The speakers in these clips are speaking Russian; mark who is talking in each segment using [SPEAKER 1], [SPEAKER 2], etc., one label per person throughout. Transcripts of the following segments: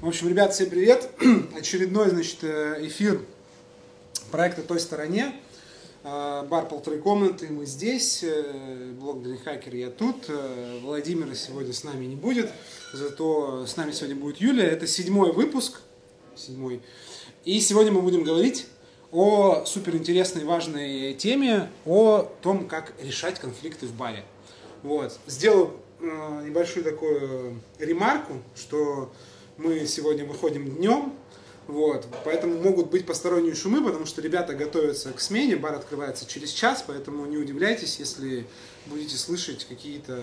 [SPEAKER 1] В общем, ребят, всем привет. Очередной, значит, э, эфир проекта «Той стороне». Э, бар полторы комнаты, мы здесь. Э, блог Дали Хакер, я тут. Владимира сегодня с нами не будет. Зато с нами сегодня будет Юлия. Это седьмой выпуск. Седьмой. И сегодня мы будем говорить о суперинтересной важной теме, о том, как решать конфликты в баре. Вот. Сделаю небольшую такую ремарку, что мы сегодня выходим днем, вот, поэтому могут быть посторонние шумы, потому что ребята готовятся к смене, бар открывается через час, поэтому не удивляйтесь, если будете слышать какие-то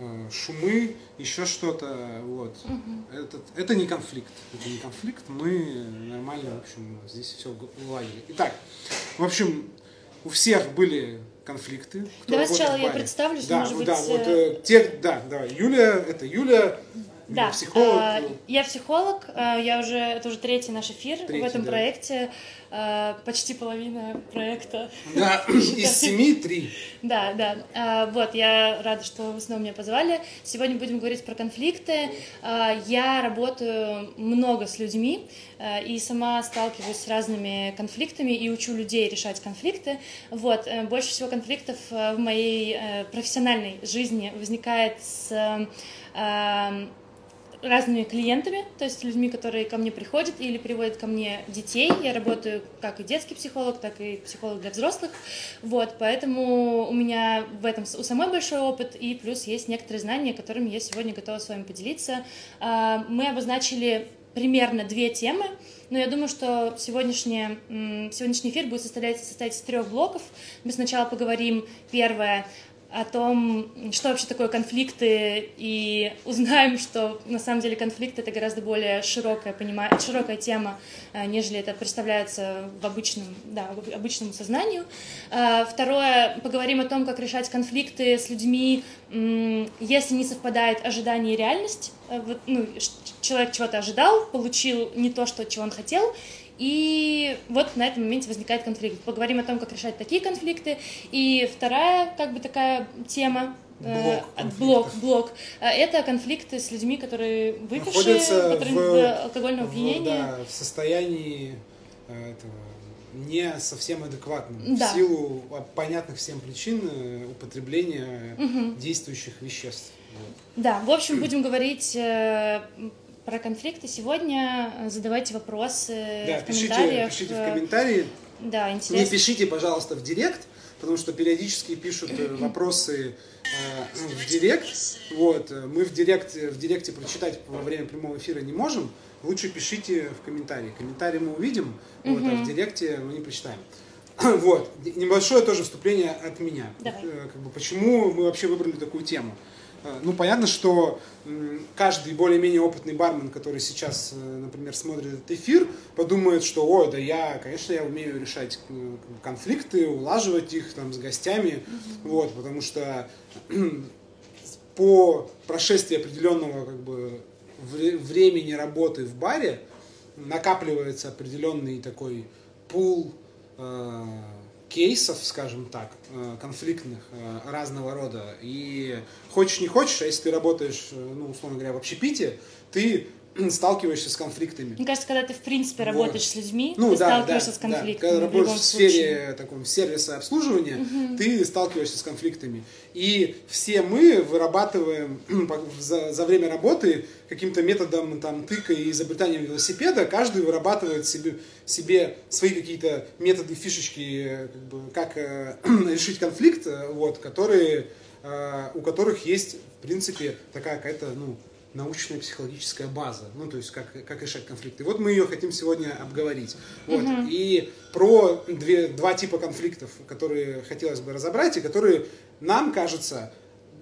[SPEAKER 1] э, шумы, еще что-то, вот. Угу. Это, это не конфликт, это не конфликт, мы нормально, в общем, здесь все уладили. Итак, в общем, у всех были конфликты.
[SPEAKER 2] Давай сначала я представлюсь,
[SPEAKER 1] да,
[SPEAKER 2] может
[SPEAKER 1] ну,
[SPEAKER 2] быть...
[SPEAKER 1] Да, вот э, те, да, да, Юлия, это Юлия,
[SPEAKER 2] да,
[SPEAKER 1] психолог.
[SPEAKER 2] А, я психолог, а, я уже, это уже третий наш эфир третий, в этом да. проекте, а, почти половина проекта.
[SPEAKER 1] Да, из семи три.
[SPEAKER 2] Да, да. Вот, я рада, что вы снова меня позвали. Сегодня будем говорить про конфликты. Я работаю много с людьми и сама сталкиваюсь с разными конфликтами и учу людей решать конфликты. Вот, э, больше всего конфликтов в моей э, профессиональной жизни возникает с разными клиентами, то есть людьми, которые ко мне приходят или приводят ко мне детей. Я работаю как и детский психолог, так и психолог для взрослых. Вот, поэтому у меня в этом у самой большой опыт, и плюс есть некоторые знания, которыми я сегодня готова с вами поделиться. А, мы обозначили примерно две темы, но я думаю, что сегодняшний, сегодняшний эфир будет состоять, состоять из трех блоков. Мы сначала поговорим, первое, о том, что вообще такое конфликты, и узнаем, что на самом деле конфликт это гораздо более широкая, понима... широкая тема, э, нежели это представляется в обычном, да, в обычному сознанию. Э, второе, поговорим о том, как решать конфликты с людьми, если не совпадает ожидание и реальность. Э, ну, человек чего-то ожидал, получил не то, что, чего он хотел, и вот на этом моменте возникает конфликт. Поговорим о том, как решать такие конфликты. И вторая, как бы такая тема,
[SPEAKER 1] э,
[SPEAKER 2] Блок, блок, блок. Э, это конфликты с людьми, которые выпившие, которые в, алкогольного опьянения.
[SPEAKER 1] Да, в состоянии э, этого не совсем адекватным
[SPEAKER 2] да.
[SPEAKER 1] в силу понятных всем причин употребления угу. действующих веществ.
[SPEAKER 2] Да, в общем, будем говорить про конфликты сегодня. Э, задавайте вопросы
[SPEAKER 1] да,
[SPEAKER 2] в
[SPEAKER 1] пишите,
[SPEAKER 2] комментариях.
[SPEAKER 1] Пишите в комментарии.
[SPEAKER 2] Да, интересно.
[SPEAKER 1] Не пишите, пожалуйста, в директ, потому что периодически пишут э, вопросы э, в директ. Вот, мы в директе, в директе прочитать во время прямого эфира не можем. Лучше пишите в комментарии. Комментарии мы увидим, угу. вот, а в директе мы не прочитаем. Вот, небольшое тоже вступление от меня.
[SPEAKER 2] Давай.
[SPEAKER 1] Как бы, почему мы вообще выбрали такую тему? Э, ну, понятно, что каждый более-менее опытный бармен, который сейчас, э, например, смотрит этот эфир, подумает, что, ой, да я, конечно, я умею решать э, конфликты, улаживать их там с гостями, mm-hmm. вот, потому что по прошествии определенного как бы времени работы в баре накапливается определенный такой пул кейсов, скажем так, э, конфликтных э, разного рода. И хочешь не хочешь, а если ты работаешь, э, ну, условно говоря, в общепите, ты сталкиваешься с конфликтами.
[SPEAKER 2] Мне кажется, когда ты в принципе работаешь вот. с людьми,
[SPEAKER 1] ну,
[SPEAKER 2] ты
[SPEAKER 1] да,
[SPEAKER 2] сталкиваешься
[SPEAKER 1] да,
[SPEAKER 2] с конфликтами.
[SPEAKER 1] Да. Когда работаешь в сфере таком сервиса обслуживания, угу. ты сталкиваешься с конфликтами. И все мы вырабатываем за, за время работы каким-то методом там, тыка и изобретания велосипеда, каждый вырабатывает себе, себе свои какие-то методы, фишечки, как, бы, как э, решить конфликт, вот, которые, э, у которых есть, в принципе, такая какая-то, ну, научная психологическая база, ну то есть как, как решать конфликты. Вот мы ее хотим сегодня обговорить. Вот. Угу. И про две, два типа конфликтов, которые хотелось бы разобрать, и которые нам кажется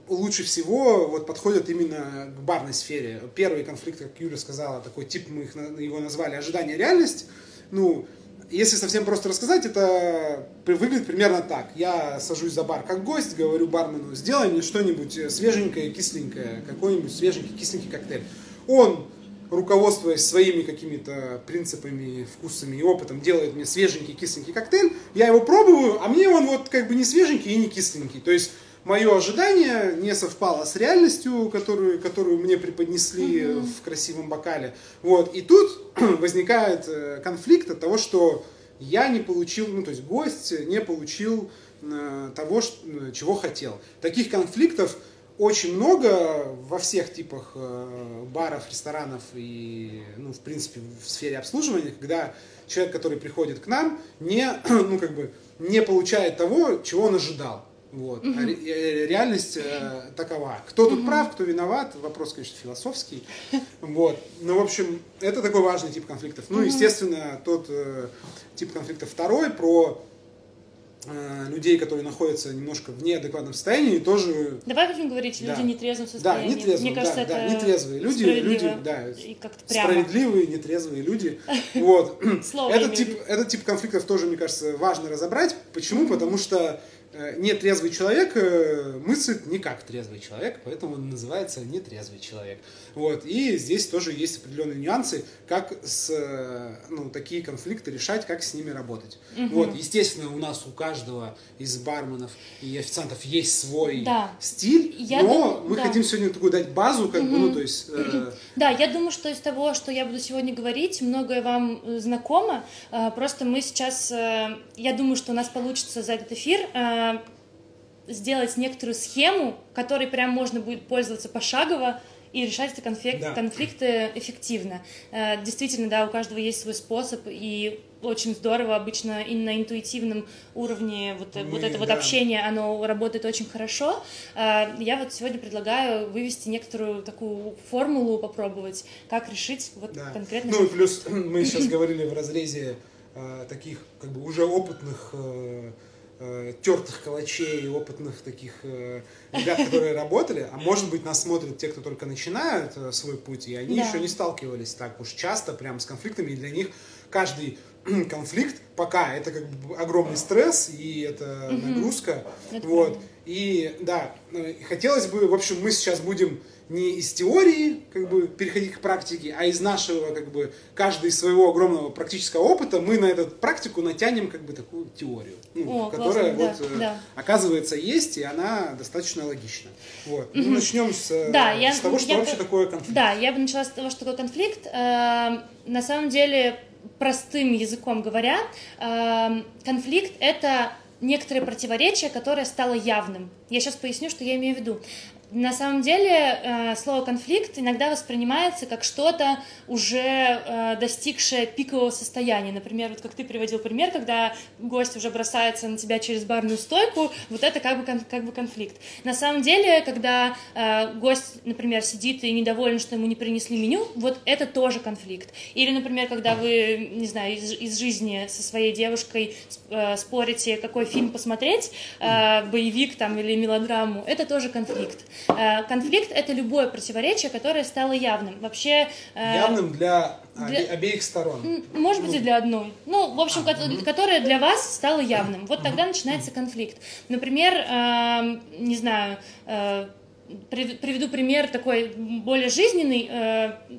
[SPEAKER 1] лучше всего вот подходят именно к барной сфере. Первый конфликт, как Юля сказала, такой тип, мы их, его назвали ожидание-реальность. Ну, если совсем просто рассказать, это выглядит примерно так. Я сажусь за бар как гость, говорю бармену, сделай мне что-нибудь э, свеженькое, кисленькое, какой-нибудь свеженький, кисленький коктейль. Он, руководствуясь своими какими-то принципами, вкусами и опытом, делает мне свеженький, кисленький коктейль. Я его пробую, а мне он вот как бы не свеженький и не кисленький. То есть мое ожидание не совпало с реальностью, которую, которую мне преподнесли mm-hmm. в красивом бокале. Вот. И тут возникает э, конфликт от того, что я не получил, ну то есть гость не получил э, того, что, чего хотел. Таких конфликтов очень много во всех типах э, баров, ресторанов и, ну, в принципе, в сфере обслуживания, когда человек, который приходит к нам, не, ну, как бы, не получает того, чего он ожидал. Вот. Угу. А ре- реальность э, такова. Кто тут угу. прав, кто виноват, вопрос, конечно, философский. Вот. Но, в общем, это такой важный тип конфликтов. Ну, угу. естественно, тот э, тип конфликтов второй про Э, людей, которые находятся немножко в неадекватном состоянии, тоже...
[SPEAKER 2] Давай будем говорить, люди да. нетрезвом состоянии.
[SPEAKER 1] Да, нетрезвые, Мне кажется, да, это да, нетрезвые люди, люди, да, и как-то прямо. справедливые, нетрезвые люди. Вот. Этот тип, этот тип конфликтов тоже, мне кажется, важно разобрать. Почему? Потому что нетрезвый человек э, мыслит не как трезвый человек, поэтому он называется нетрезвый человек. Вот. И здесь тоже есть определенные нюансы, как с, э, ну, такие конфликты решать, как с ними работать. Угу. Вот. Естественно, у нас у каждого из барменов и официантов есть свой да. стиль, я но дум... мы да. хотим сегодня такую дать базу, как угу. бы, ну, то есть... Э...
[SPEAKER 2] Да, я думаю, что из того, что я буду сегодня говорить, многое вам знакомо. Просто мы сейчас, я думаю, что у нас получится за этот эфир сделать некоторую схему, которой прям можно будет пользоваться пошагово, и решать эти конфликт, да. конфликты эффективно. Э, действительно, да, у каждого есть свой способ, и очень здорово обычно и на интуитивном уровне вот, Мы, вот это да. вот общение, оно работает очень хорошо. Э, я вот сегодня предлагаю вывести некоторую такую формулу, попробовать, как решить вот да. конкретно.
[SPEAKER 1] Ну и плюс мы сейчас говорили в разрезе э, таких как бы уже опытных э, тертых калачей, опытных таких э, ребят, которые работали, а может быть нас смотрят те, кто только начинают э, свой путь, и они да. еще не сталкивались так уж часто прям с конфликтами, и для них каждый конфликт пока это как бы огромный стресс и это угу. нагрузка, это вот. И да, э, хотелось бы, в общем, мы сейчас будем не из теории как бы переходить к практике, а из нашего как бы каждый из своего огромного практического опыта мы на эту практику натянем как бы такую теорию, ну, О, которая классно, вот да, да. оказывается есть и она достаточно логична. Вот. Угу. Ну, начнем с, да, с я, того, что
[SPEAKER 2] я
[SPEAKER 1] вообще
[SPEAKER 2] бы,
[SPEAKER 1] такое конфликт.
[SPEAKER 2] Да, я бы начала с того, что такое конфликт. Э, на самом деле простым языком говоря, э, конфликт это некоторое противоречие, которое стало явным. Я сейчас поясню, что я имею в виду. На самом деле э, слово конфликт иногда воспринимается как что-то уже э, достигшее пикового состояния. Например, вот как ты приводил пример, когда гость уже бросается на тебя через барную стойку, вот это как бы, как бы конфликт. На самом деле, когда э, гость, например, сидит и недоволен, что ему не принесли меню, вот это тоже конфликт. Или, например, когда вы, не знаю, из, из жизни со своей девушкой спорите, какой фильм посмотреть, боевик там или мелодраму, это тоже конфликт. Э, конфликт — это любое противоречие, которое стало явным. Вообще...
[SPEAKER 1] Э, явным для, для... обеих сторон.
[SPEAKER 2] Может быть, и для одной. Ну, в общем, а, угу. которое для вас стало явным. Вот тогда начинается конфликт. Например, эм, не знаю э, приведу пример такой более жизненный,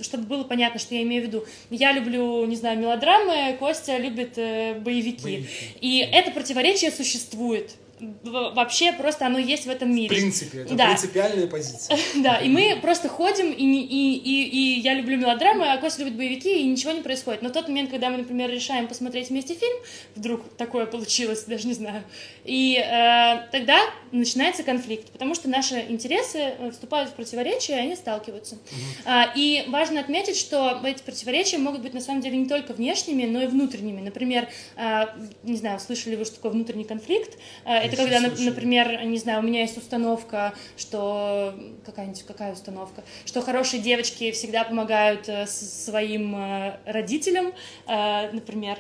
[SPEAKER 2] чтобы было понятно, что я имею в виду. Я люблю, не знаю, мелодрамы, Костя любит боевики. боевики. И это противоречие существует вообще просто оно есть в этом мире.
[SPEAKER 1] В принципе, это да. принципиальная позиция.
[SPEAKER 2] Да, и мы просто ходим, и, и, и, и я люблю мелодрамы, а Костя любит боевики, и ничего не происходит. Но в тот момент, когда мы, например, решаем посмотреть вместе фильм, вдруг такое получилось, даже не знаю, и э, тогда начинается конфликт, потому что наши интересы э, вступают в противоречие, и они сталкиваются. А, и важно отметить, что эти противоречия могут быть на самом деле не только внешними, но и внутренними. Например, а, не знаю, слышали вы, что такое внутренний конфликт? А, это когда, например, не знаю, у меня есть установка, что какая-нибудь какая установка, что хорошие девочки всегда помогают э, своим э, родителям, например,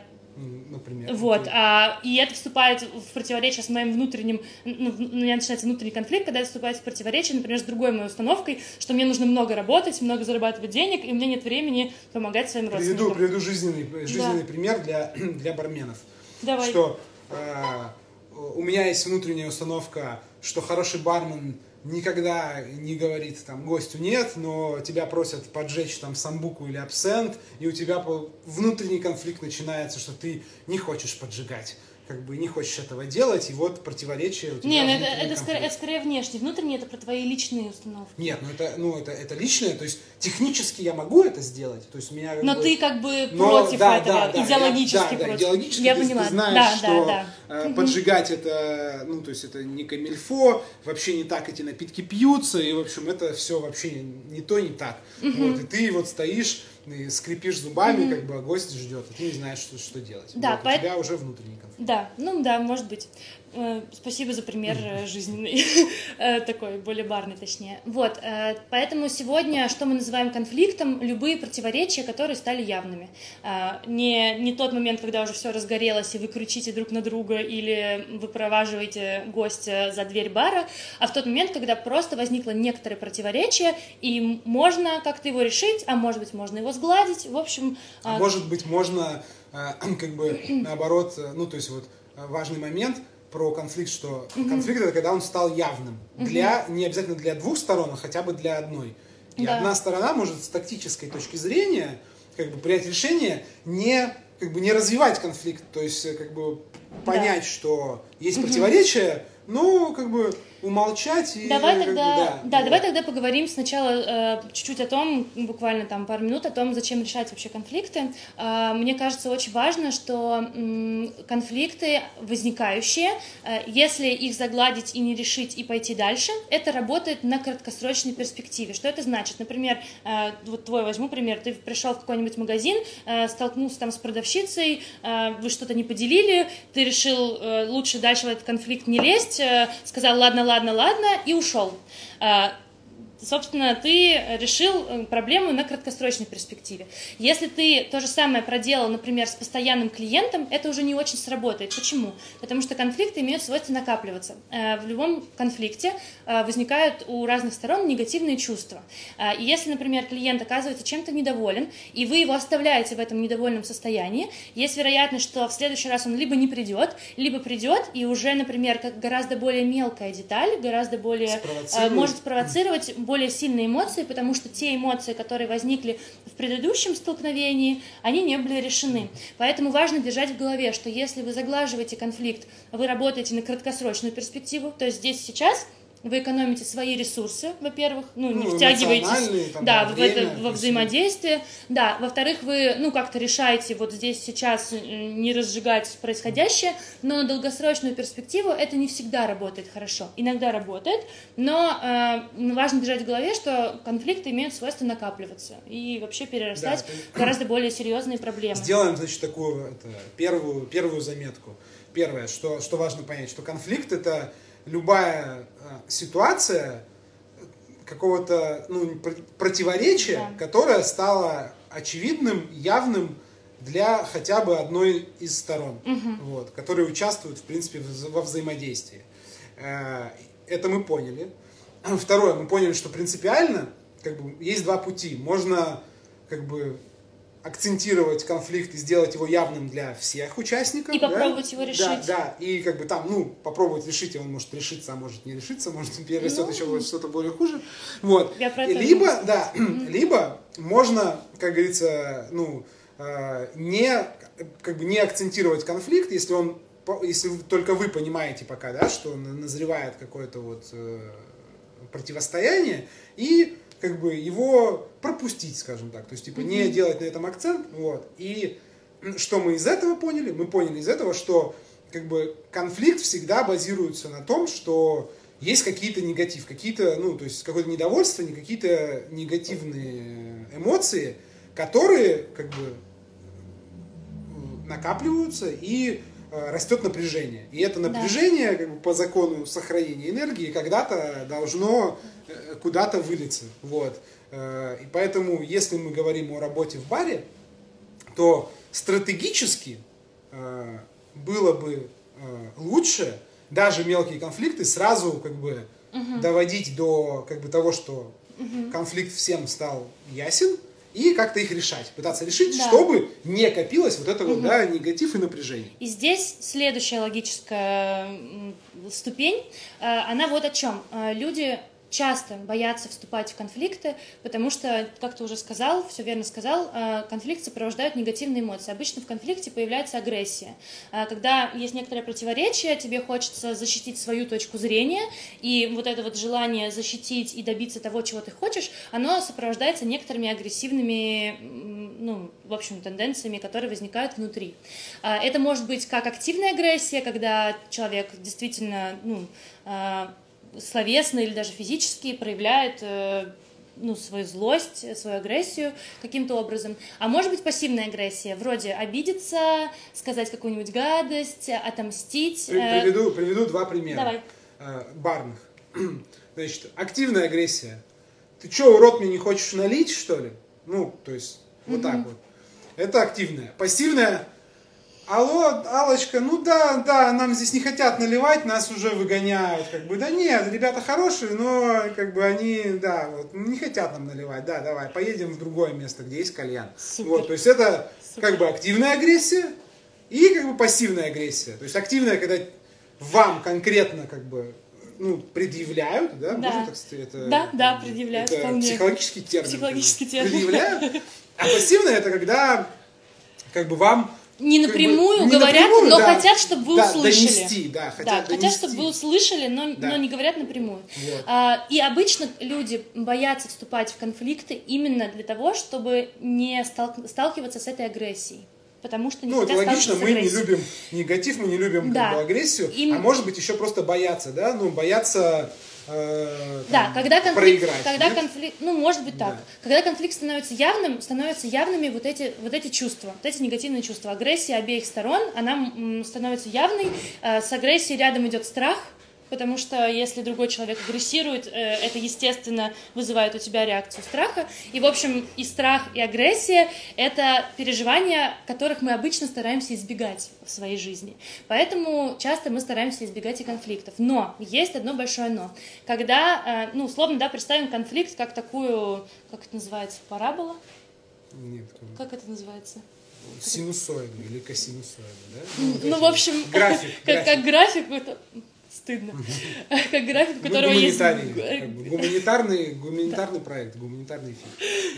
[SPEAKER 1] например.
[SPEAKER 2] Вот, а, и это вступает в противоречие с моим внутренним, ну, у меня начинается внутренний конфликт, когда это вступает в противоречие, например, с другой моей установкой, что мне нужно много работать, много зарабатывать денег, и у меня нет времени помогать своим
[SPEAKER 1] родственникам. Приведу, приведу жизненный, жизненный да. пример для, для барменов.
[SPEAKER 2] Давай.
[SPEAKER 1] Что э, у меня есть внутренняя установка, что хороший бармен никогда не говорит там гостю нет, но тебя просят поджечь там самбуку или абсент, и у тебя внутренний конфликт начинается, что ты не хочешь поджигать как бы не хочешь этого делать, и вот противоречие у тебя.
[SPEAKER 2] Не, ну это, это, скорее, это скорее внешне. Внутренне это про твои личные установки.
[SPEAKER 1] Нет, ну это, ну это, это личное, то есть технически я могу это сделать, то есть меня.
[SPEAKER 2] Но
[SPEAKER 1] бы...
[SPEAKER 2] ты как бы Но, против да, этого, да, да, идеологически
[SPEAKER 1] я, да,
[SPEAKER 2] против.
[SPEAKER 1] Да, идеологически я поняла. ты знаешь, да, что да, да. поджигать это, ну то есть это не камильфо, вообще не так эти напитки пьются, и в общем это все вообще не то, не так. Угу. Вот, и ты вот стоишь и скрипишь зубами, mm-hmm. как бы, а гость ждет, и ты не знаешь, что, что делать.
[SPEAKER 2] Да,
[SPEAKER 1] вот, по... У тебя уже внутренний конфликт.
[SPEAKER 2] Да, ну да, может быть. Э, спасибо за пример mm-hmm. жизненный, э, такой, более барный, точнее. Вот, поэтому сегодня, что мы называем конфликтом, любые противоречия, которые стали явными. Не, не тот момент, когда уже все разгорелось, и вы кричите друг на друга, или вы проваживаете гостя за дверь бара, а в тот момент, когда просто возникло некоторое противоречие, и можно как-то его решить, а может быть, можно его сгладить, в общем...
[SPEAKER 1] А может быть, можно как бы наоборот, ну, то есть вот важный момент — про конфликт, что mm-hmm. конфликт это когда он стал явным. Mm-hmm. Для, не обязательно для двух сторон, а хотя бы для одной. И да. одна сторона может с тактической точки зрения как бы принять решение не как бы не развивать конфликт, то есть как бы понять, да. что есть mm-hmm. противоречия, но как бы умолчать и
[SPEAKER 2] давай тогда, бы, да, да, давай тогда поговорим сначала э, чуть-чуть о том, буквально там пару минут о том, зачем решать вообще конфликты. Э, мне кажется очень важно, что э, конфликты возникающие, э, если их загладить и не решить и пойти дальше, это работает на краткосрочной перспективе. Что это значит? Например, э, вот твой возьму пример, ты пришел в какой-нибудь магазин, э, столкнулся там с продавщицей, э, вы что-то не поделили, ты решил э, лучше дальше в этот конфликт не лезть, э, сказал, ладно, ладно, ладно, и ушел. Собственно, ты решил э, проблему на краткосрочной перспективе. Если ты то же самое проделал, например, с постоянным клиентом, это уже не очень сработает. Почему? Потому что конфликты имеют свойство накапливаться. Э, в любом конфликте э, возникают у разных сторон негативные чувства. И если, например, клиент оказывается чем-то недоволен, и вы его оставляете в этом недовольном состоянии, есть вероятность, что в следующий раз он либо не придет, либо придет, и уже, например, как гораздо более мелкая деталь, гораздо более может спровоцировать более сильные эмоции, потому что те эмоции, которые возникли в предыдущем столкновении, они не были решены. Поэтому важно держать в голове, что если вы заглаживаете конфликт, вы работаете на краткосрочную перспективу, то есть здесь сейчас – вы экономите свои ресурсы, во-первых, ну, не ну, втягиваетесь там, да, в это, во взаимодействие, да, во-вторых, вы, ну, как-то решаете вот здесь сейчас не разжигать происходящее, но на долгосрочную перспективу это не всегда работает хорошо, иногда работает, но э, важно держать в голове, что конфликты имеют свойство накапливаться и вообще перерастать да, гораздо более серьезные проблемы.
[SPEAKER 1] Сделаем, значит, такую это, первую, первую заметку. Первое, что, что важно понять, что конфликт это любая э, ситуация какого-то ну, противоречия, да. которое стало очевидным, явным для хотя бы одной из сторон, угу. вот, которые участвуют, в принципе, во взаимодействии. Э, это мы поняли. Второе, мы поняли, что принципиально как бы, есть два пути. Можно как бы акцентировать конфликт и сделать его явным для всех участников.
[SPEAKER 2] И попробовать его решить.
[SPEAKER 1] Да, да, и как бы там, ну, попробовать решить, и он может решиться, а может не решиться, может перерастет ну, еще что-то более хуже. Вот.
[SPEAKER 2] Я про это
[SPEAKER 1] либо, да, либо можно, как говорится, ну, э, не, как бы не акцентировать конфликт, если он, если только вы понимаете пока, да, что назревает какое-то вот э, противостояние, и как бы его пропустить, скажем так. То есть, типа, не делать на этом акцент. Вот. И что мы из этого поняли? Мы поняли из этого, что как бы конфликт всегда базируется на том, что есть какие-то негатив, какие-то, ну, то есть какое-то недовольство, какие-то негативные эмоции, которые как бы накапливаются и э, растет напряжение. И это напряжение, да. как бы по закону сохранения энергии, когда-то должно куда-то вылиться. Вот. Э, и поэтому, если мы говорим о работе в баре, то стратегически э, было бы лучше даже мелкие конфликты сразу как бы угу. доводить до как бы того, что угу. конфликт всем стал ясен, и как-то их решать, пытаться решить, да. чтобы не копилось вот это угу. вот, да, негатив и напряжение.
[SPEAKER 2] И здесь следующая логическая ступень, она вот о чем. Люди часто боятся вступать в конфликты, потому что, как ты уже сказал, все верно сказал, э, конфликт сопровождают негативные эмоции. Обычно в конфликте появляется агрессия. Э, когда есть некоторое противоречие, тебе хочется защитить свою точку зрения, и вот это вот желание защитить и добиться того, чего ты хочешь, оно сопровождается некоторыми агрессивными, ну, в общем, тенденциями, которые возникают внутри. Э, это может быть как активная агрессия, когда человек действительно, ну, словесно или даже физически проявляет э, ну, свою злость, свою агрессию каким-то образом. А может быть пассивная агрессия, вроде обидеться, сказать какую-нибудь гадость, отомстить.
[SPEAKER 1] Приведу, приведу два примера.
[SPEAKER 2] Давай.
[SPEAKER 1] Э, барных. Значит, активная агрессия. Ты что, урод, мне не хочешь налить, что ли? Ну, то есть, вот так вот. Это активная. Пассивная Алло, Алочка, ну да, да, нам здесь не хотят наливать, нас уже выгоняют, как бы, да нет, ребята хорошие, но, как бы, они, да, вот, не хотят нам наливать, да, давай, поедем в другое место, где есть кальян. Супер. Вот, то есть это, Супер. как бы, активная агрессия и, как бы, пассивная агрессия. То есть активная, когда вам конкретно, как бы, ну, предъявляют, да,
[SPEAKER 2] да.
[SPEAKER 1] можно так сказать, это...
[SPEAKER 2] Да, да, предъявляют,
[SPEAKER 1] это
[SPEAKER 2] вполне.
[SPEAKER 1] психологический термин.
[SPEAKER 2] Психологический термин.
[SPEAKER 1] Предъявляют, а пассивная это когда, как бы, вам
[SPEAKER 2] не напрямую
[SPEAKER 1] не
[SPEAKER 2] говорят,
[SPEAKER 1] напрямую,
[SPEAKER 2] но
[SPEAKER 1] да,
[SPEAKER 2] хотят, чтобы вы
[SPEAKER 1] да,
[SPEAKER 2] услышали.
[SPEAKER 1] Донести, да, хотят,
[SPEAKER 2] да,
[SPEAKER 1] донести.
[SPEAKER 2] хотят, чтобы вы услышали, но,
[SPEAKER 1] да.
[SPEAKER 2] но не говорят напрямую.
[SPEAKER 1] Вот.
[SPEAKER 2] А, и обычно люди боятся вступать в конфликты именно для того, чтобы не стал, сталкиваться с этой агрессией. Потому что не
[SPEAKER 1] ну, это логично, мы не любим негатив, мы не любим
[SPEAKER 2] да.
[SPEAKER 1] как бы, агрессию,
[SPEAKER 2] Им...
[SPEAKER 1] а может быть еще просто бояться, да, ну, бояться
[SPEAKER 2] э, да, когда конфликт,
[SPEAKER 1] проиграть.
[SPEAKER 2] когда
[SPEAKER 1] нет?
[SPEAKER 2] конфликт, ну может быть так,
[SPEAKER 1] Да.
[SPEAKER 2] когда конфликт становится явным, становятся явными вот эти вот эти чувства, вот эти негативные чувства, агрессия обеих сторон, она м, становится явной, э, с агрессией рядом идет страх, потому что если другой человек агрессирует, э, это, естественно, вызывает у тебя реакцию страха. И, в общем, и страх, и агрессия — это переживания, которых мы обычно стараемся избегать в своей жизни. Поэтому часто мы стараемся избегать и конфликтов. Но есть одно большое «но». Когда, э, ну, условно, да, представим конфликт как такую, как это называется, парабола?
[SPEAKER 1] Нет,
[SPEAKER 2] Как это называется?
[SPEAKER 1] синусоиду или косинусоиду, да?
[SPEAKER 2] Ну, в общем,
[SPEAKER 1] график,
[SPEAKER 2] как, как график, это стыдно. Как график, у
[SPEAKER 1] Ну,
[SPEAKER 2] которого есть...
[SPEAKER 1] гуманитарный, гуманитарный проект, гуманитарный эфир.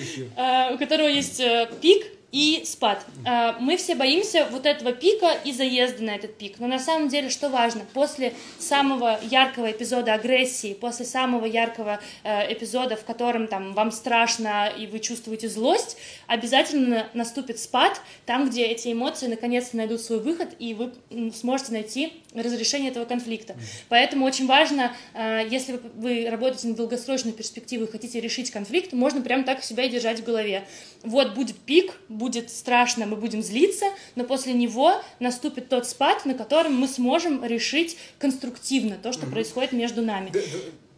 [SPEAKER 1] эфир.
[SPEAKER 2] а, у которого есть э, пик и спад. А, Мы все боимся вот этого пика и заезда на этот пик. Но на самом деле, что важно, после самого яркого эпизода агрессии, после самого яркого э, эпизода, в котором там вам страшно и вы чувствуете злость, обязательно наступит спад, там, где эти эмоции наконец-то найдут свой выход, и вы сможете найти разрешение этого конфликта. Поэтому очень важно, э, если вы- вы работаете на долгосрочную перспективу и хотите решить конфликт, можно прям так себя и держать в голове. Вот будет пик, будет страшно, мы будем злиться, но после него наступит тот спад, на котором мы сможем решить конструктивно то, что происходит между нами.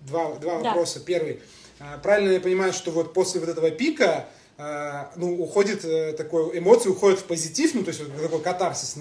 [SPEAKER 1] Два, два
[SPEAKER 2] Да.
[SPEAKER 1] вопроса. Первый. А, Правильно я понимаю, что вот после вот этого пика ну, уходит э, такой, эмоции уходят в позитив, ну, то есть вот такой катарсис,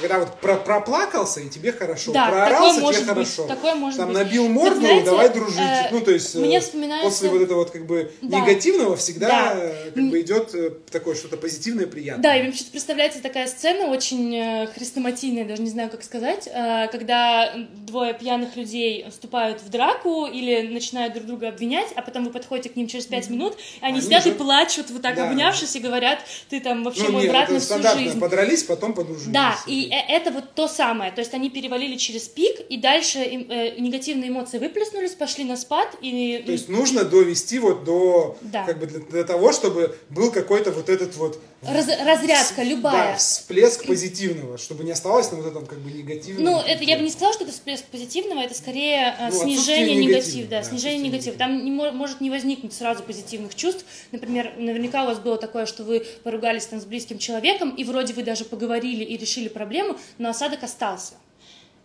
[SPEAKER 1] когда вот про- проплакался, и тебе хорошо,
[SPEAKER 2] Да,
[SPEAKER 1] проорался,
[SPEAKER 2] такое может
[SPEAKER 1] тебе
[SPEAKER 2] быть,
[SPEAKER 1] хорошо.
[SPEAKER 2] такое может
[SPEAKER 1] Там
[SPEAKER 2] быть.
[SPEAKER 1] набил морду,
[SPEAKER 2] знаете,
[SPEAKER 1] давай дружить.
[SPEAKER 2] э,
[SPEAKER 1] ну, то есть э,
[SPEAKER 2] мне вспоминается-
[SPEAKER 1] после вот этого вот как бы
[SPEAKER 2] Да.
[SPEAKER 1] негативного всегда
[SPEAKER 2] Да.
[SPEAKER 1] э, как бы идет э, такое что-то позитивное, приятное.
[SPEAKER 2] Да, и мне почему-то представляется такая сцена очень э, хрестоматийная, даже не знаю, как сказать, э, когда двое пьяных людей вступают в драку или начинают друг друга обвинять, а потом вы подходите к ним через пять минут, и они
[SPEAKER 1] Они
[SPEAKER 2] сидят и
[SPEAKER 1] уже-
[SPEAKER 2] плачут, вот так
[SPEAKER 1] Да.
[SPEAKER 2] обнявшись, и говорят, ты там вообще
[SPEAKER 1] ну,
[SPEAKER 2] мой
[SPEAKER 1] нет,
[SPEAKER 2] брат на всю жизнь.
[SPEAKER 1] подрались, потом подружились.
[SPEAKER 2] Да, и э- это вот то самое. То есть они перевалили через пик, и дальше э, негативные эмоции выплеснулись, пошли на спад, и...
[SPEAKER 1] То есть нужно довести вот до,
[SPEAKER 2] Да.
[SPEAKER 1] как бы для, для того, чтобы был какой-то вот этот вот
[SPEAKER 2] раз- разрядка любая.
[SPEAKER 1] Да, всплеск позитивного, чтобы не осталось на вот этом как бы негативном.
[SPEAKER 2] Ну, это я бы не сказала, что это всплеск позитивного, это скорее э,
[SPEAKER 1] Ну,
[SPEAKER 2] снижение негатива, да,
[SPEAKER 1] да,
[SPEAKER 2] снижение негатива. Там не мо- может не возникнуть сразу позитивных чувств. Например, наверняка у вас было такое, что вы поругались там с близким человеком, и вроде вы даже поговорили и решили проблему, но осадок остался.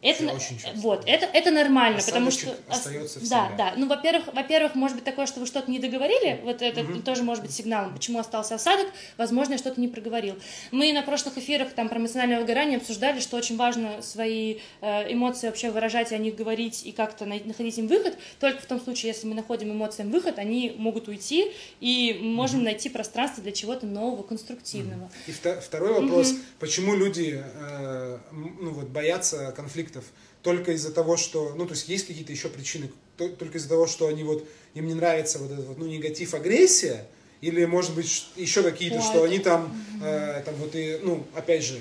[SPEAKER 2] Это, на-
[SPEAKER 1] очень
[SPEAKER 2] вот, это, это нормально, потому что...
[SPEAKER 1] Остается
[SPEAKER 2] Да,
[SPEAKER 1] всегда.
[SPEAKER 2] да. Ну, во-первых, во-первых, может быть такое, что вы что-то не договорили, вот это тоже может быть сигналом, почему остался осадок, возможно, я что-то не проговорил. Мы на прошлых эфирах там про эмоциональное выгорание обсуждали, что очень важно свои э, эмоции вообще выражать, и о них говорить и как-то находить им выход. Только в том случае, если мы находим эмоциям выход, они могут уйти, и мы можем найти пространство для чего-то нового, конструктивного.
[SPEAKER 1] И вто- второй вопрос, почему люди э, ну, вот, боятся конфликтов? только из-за того, что, ну, то есть есть какие-то еще причины, только из-за того, что они вот, им не нравится вот этот вот, ну, негатив, агрессия, или, может быть, еще какие-то, что они там, э, там вот и, ну, опять же,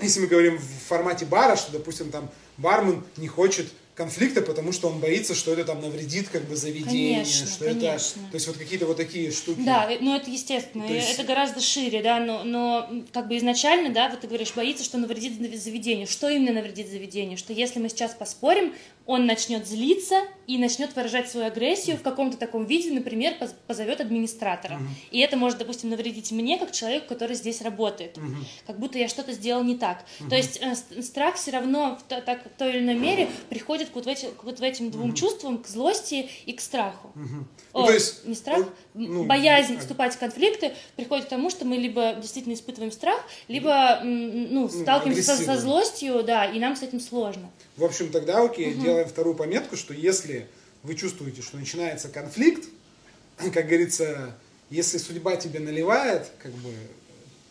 [SPEAKER 1] если мы говорим в формате бара, что, допустим, там бармен не хочет конфликта, потому что он боится, что это там навредит как бы заведение,
[SPEAKER 2] конечно,
[SPEAKER 1] что
[SPEAKER 2] конечно.
[SPEAKER 1] это, то есть вот какие-то вот такие штуки.
[SPEAKER 2] Да, ну это естественно,
[SPEAKER 1] есть...
[SPEAKER 2] это гораздо шире, да, но, но как бы изначально, да, вот ты говоришь, боится, что навредит заведению. Что именно навредит заведению? Что если мы сейчас поспорим, он начнет злиться и начнет выражать свою агрессию в каком-то таком виде, например, позовет администратора. Угу. И это может, допустим, навредить мне, как человеку, который здесь работает. Угу. Как будто я что-то сделал не так. Угу. То есть э, страх все равно в, так, в той или иной мере приходит к вот, в эти, к вот этим двум угу. чувствам, к злости и к страху. Угу. О, ну, то есть, не страх, ну, боязнь ну, вступать в конфликты приходит к тому, что мы либо действительно испытываем страх, либо ну, ну сталкиваемся со, со злостью, да, и нам с этим сложно.
[SPEAKER 1] В общем, тогда окей, угу. делаем вторую пометку, что если вы чувствуете, что начинается конфликт, как говорится, если судьба тебе наливает, как бы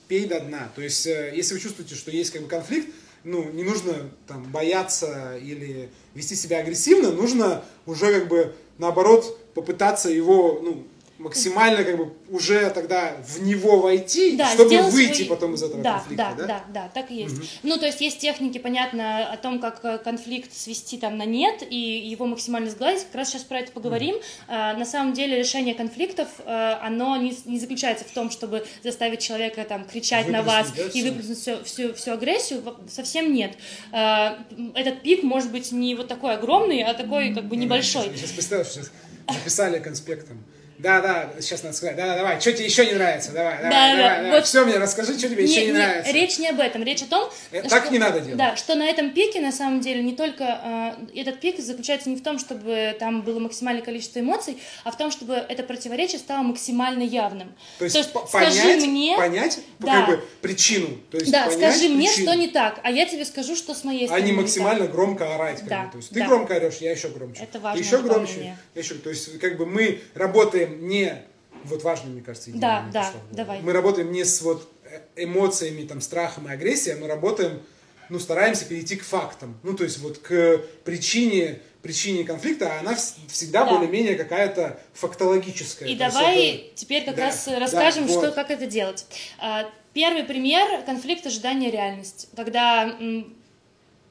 [SPEAKER 1] пей до дна. То есть, э, если вы чувствуете, что есть как бы конфликт, ну, не нужно там бояться или вести себя агрессивно, нужно уже как бы наоборот попытаться его, ну, максимально как бы уже тогда в него войти, да, чтобы выйти свой... потом из этого
[SPEAKER 2] да,
[SPEAKER 1] конфликта,
[SPEAKER 2] да? Да, да, да, так и есть. Угу. Ну, то есть есть техники, понятно, о том, как э, конфликт свести там на нет и его максимально сгладить. Как раз сейчас про это поговорим. Угу. А, на самом деле решение конфликтов, а, оно не, не заключается в том, чтобы заставить человека там кричать на вас да, и выплеснуть всю, всю, всю агрессию. Совсем нет. А, этот пик может быть не вот такой огромный, а такой как бы небольшой.
[SPEAKER 1] Сейчас представь, сейчас написали конспектом да, да, сейчас надо сказать. Да, да, давай, что тебе еще не нравится? Давай, давай, да, давай, да. давай. Вот Все мне расскажи, что тебе не, еще не, не нравится.
[SPEAKER 2] Речь не об этом, речь о том,
[SPEAKER 1] э, что, так не надо делать.
[SPEAKER 2] Да, что на этом пике на самом деле не только э, этот пик заключается не в том, чтобы там было максимальное количество эмоций, а в том, чтобы это противоречие стало максимально явным.
[SPEAKER 1] То есть, То есть понять, скажи мне, понять да, как бы причину. То есть
[SPEAKER 2] да,
[SPEAKER 1] понять
[SPEAKER 2] скажи
[SPEAKER 1] мне,
[SPEAKER 2] что не так, а я тебе скажу, что с моей стороны.
[SPEAKER 1] А не максимально не громко орать. Как да, бы. То есть да. ты громко орешь, я еще громче.
[SPEAKER 2] Это важно.
[SPEAKER 1] Ты еще громче. Я еще, то есть как бы мы работаем не вот важно, мне кажется, идея.
[SPEAKER 2] Да, да, давай.
[SPEAKER 1] Мы работаем не с вот эмоциями, там, страхом и агрессией, а мы работаем, ну, стараемся перейти к фактам. Ну, то есть вот к причине, причине конфликта, а она всегда да. более-менее какая-то фактологическая.
[SPEAKER 2] И давай это... теперь как да, раз расскажем, да, вот. что, как это делать. А, первый пример – конфликт ожидания реальности. Когда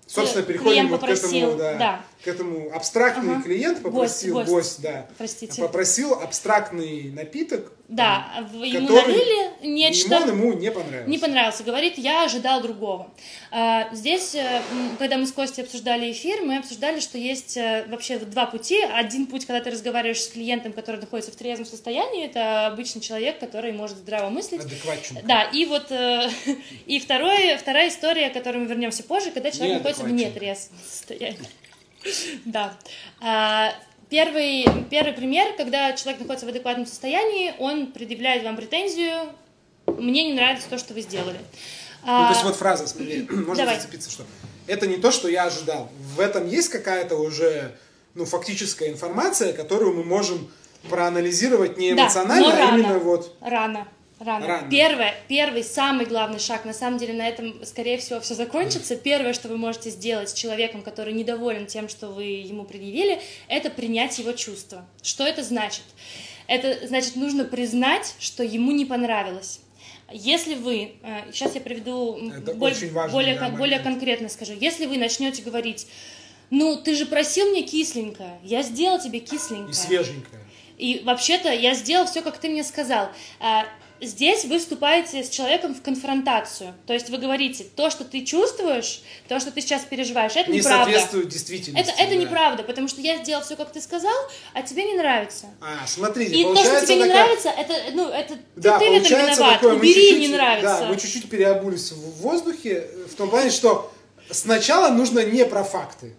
[SPEAKER 1] Собственно, переходим вот к этому, да, да. К этому абстрактный ага. клиент попросил, гость, гость, гость да,
[SPEAKER 2] Простите.
[SPEAKER 1] попросил абстрактный напиток,
[SPEAKER 2] да, ему налили нечто.
[SPEAKER 1] Ему, ему не понравился.
[SPEAKER 2] Не понравился. Говорит, я ожидал другого. А, здесь, э, когда мы с Костей обсуждали эфир, мы обсуждали, что есть э, вообще два пути. Один путь, когда ты разговариваешь с клиентом, который находится в трезвом состоянии, это обычный человек, который может здраво мыслить.
[SPEAKER 1] Адекватченко.
[SPEAKER 2] Да, и вот э, и второе, вторая история, к которой мы вернемся позже, когда человек находится в нетрезвом состоянии. Да. А, Первый, первый пример, когда человек находится в адекватном состоянии, он предъявляет вам претензию, мне не нравится то, что вы сделали.
[SPEAKER 1] Ну, то есть вот фраза, смотри, можно Давай. зацепиться, что это не то, что я ожидал. В этом есть какая-то уже ну, фактическая информация, которую мы можем проанализировать не эмоционально,
[SPEAKER 2] да,
[SPEAKER 1] а именно вот...
[SPEAKER 2] Рано. Рано. Рано. Первое, первый, самый главный шаг, на самом деле на этом, скорее всего, все закончится. Первое, что вы можете сделать с человеком, который недоволен тем, что вы ему предъявили, это принять его чувства. Что это значит? Это значит, нужно признать, что ему не понравилось. Если вы, сейчас э, я приведу
[SPEAKER 1] это более,
[SPEAKER 2] более, кон, более конкретно скажу, если вы начнете говорить, ну ты же просил мне кисленькое, я сделал тебе кисленькое.
[SPEAKER 1] И свеженькое.
[SPEAKER 2] И вообще-то я сделал все, как ты мне сказал. Здесь вы вступаете с человеком в конфронтацию. То есть вы говорите, то, что ты чувствуешь, то, что ты сейчас переживаешь, это
[SPEAKER 1] не
[SPEAKER 2] неправда.
[SPEAKER 1] соответствует действительности.
[SPEAKER 2] Это, это да. неправда, потому что я сделал все, как ты сказал, а тебе не нравится.
[SPEAKER 1] А, смотрите,
[SPEAKER 2] И то, что тебе такая... не нравится, это, ну, это
[SPEAKER 1] да,
[SPEAKER 2] ты, ты в этом виноват. Такое, Убери, чуть -чуть, не нравится.
[SPEAKER 1] Да, мы чуть-чуть переобулись в воздухе, в том плане, что сначала нужно не про факты.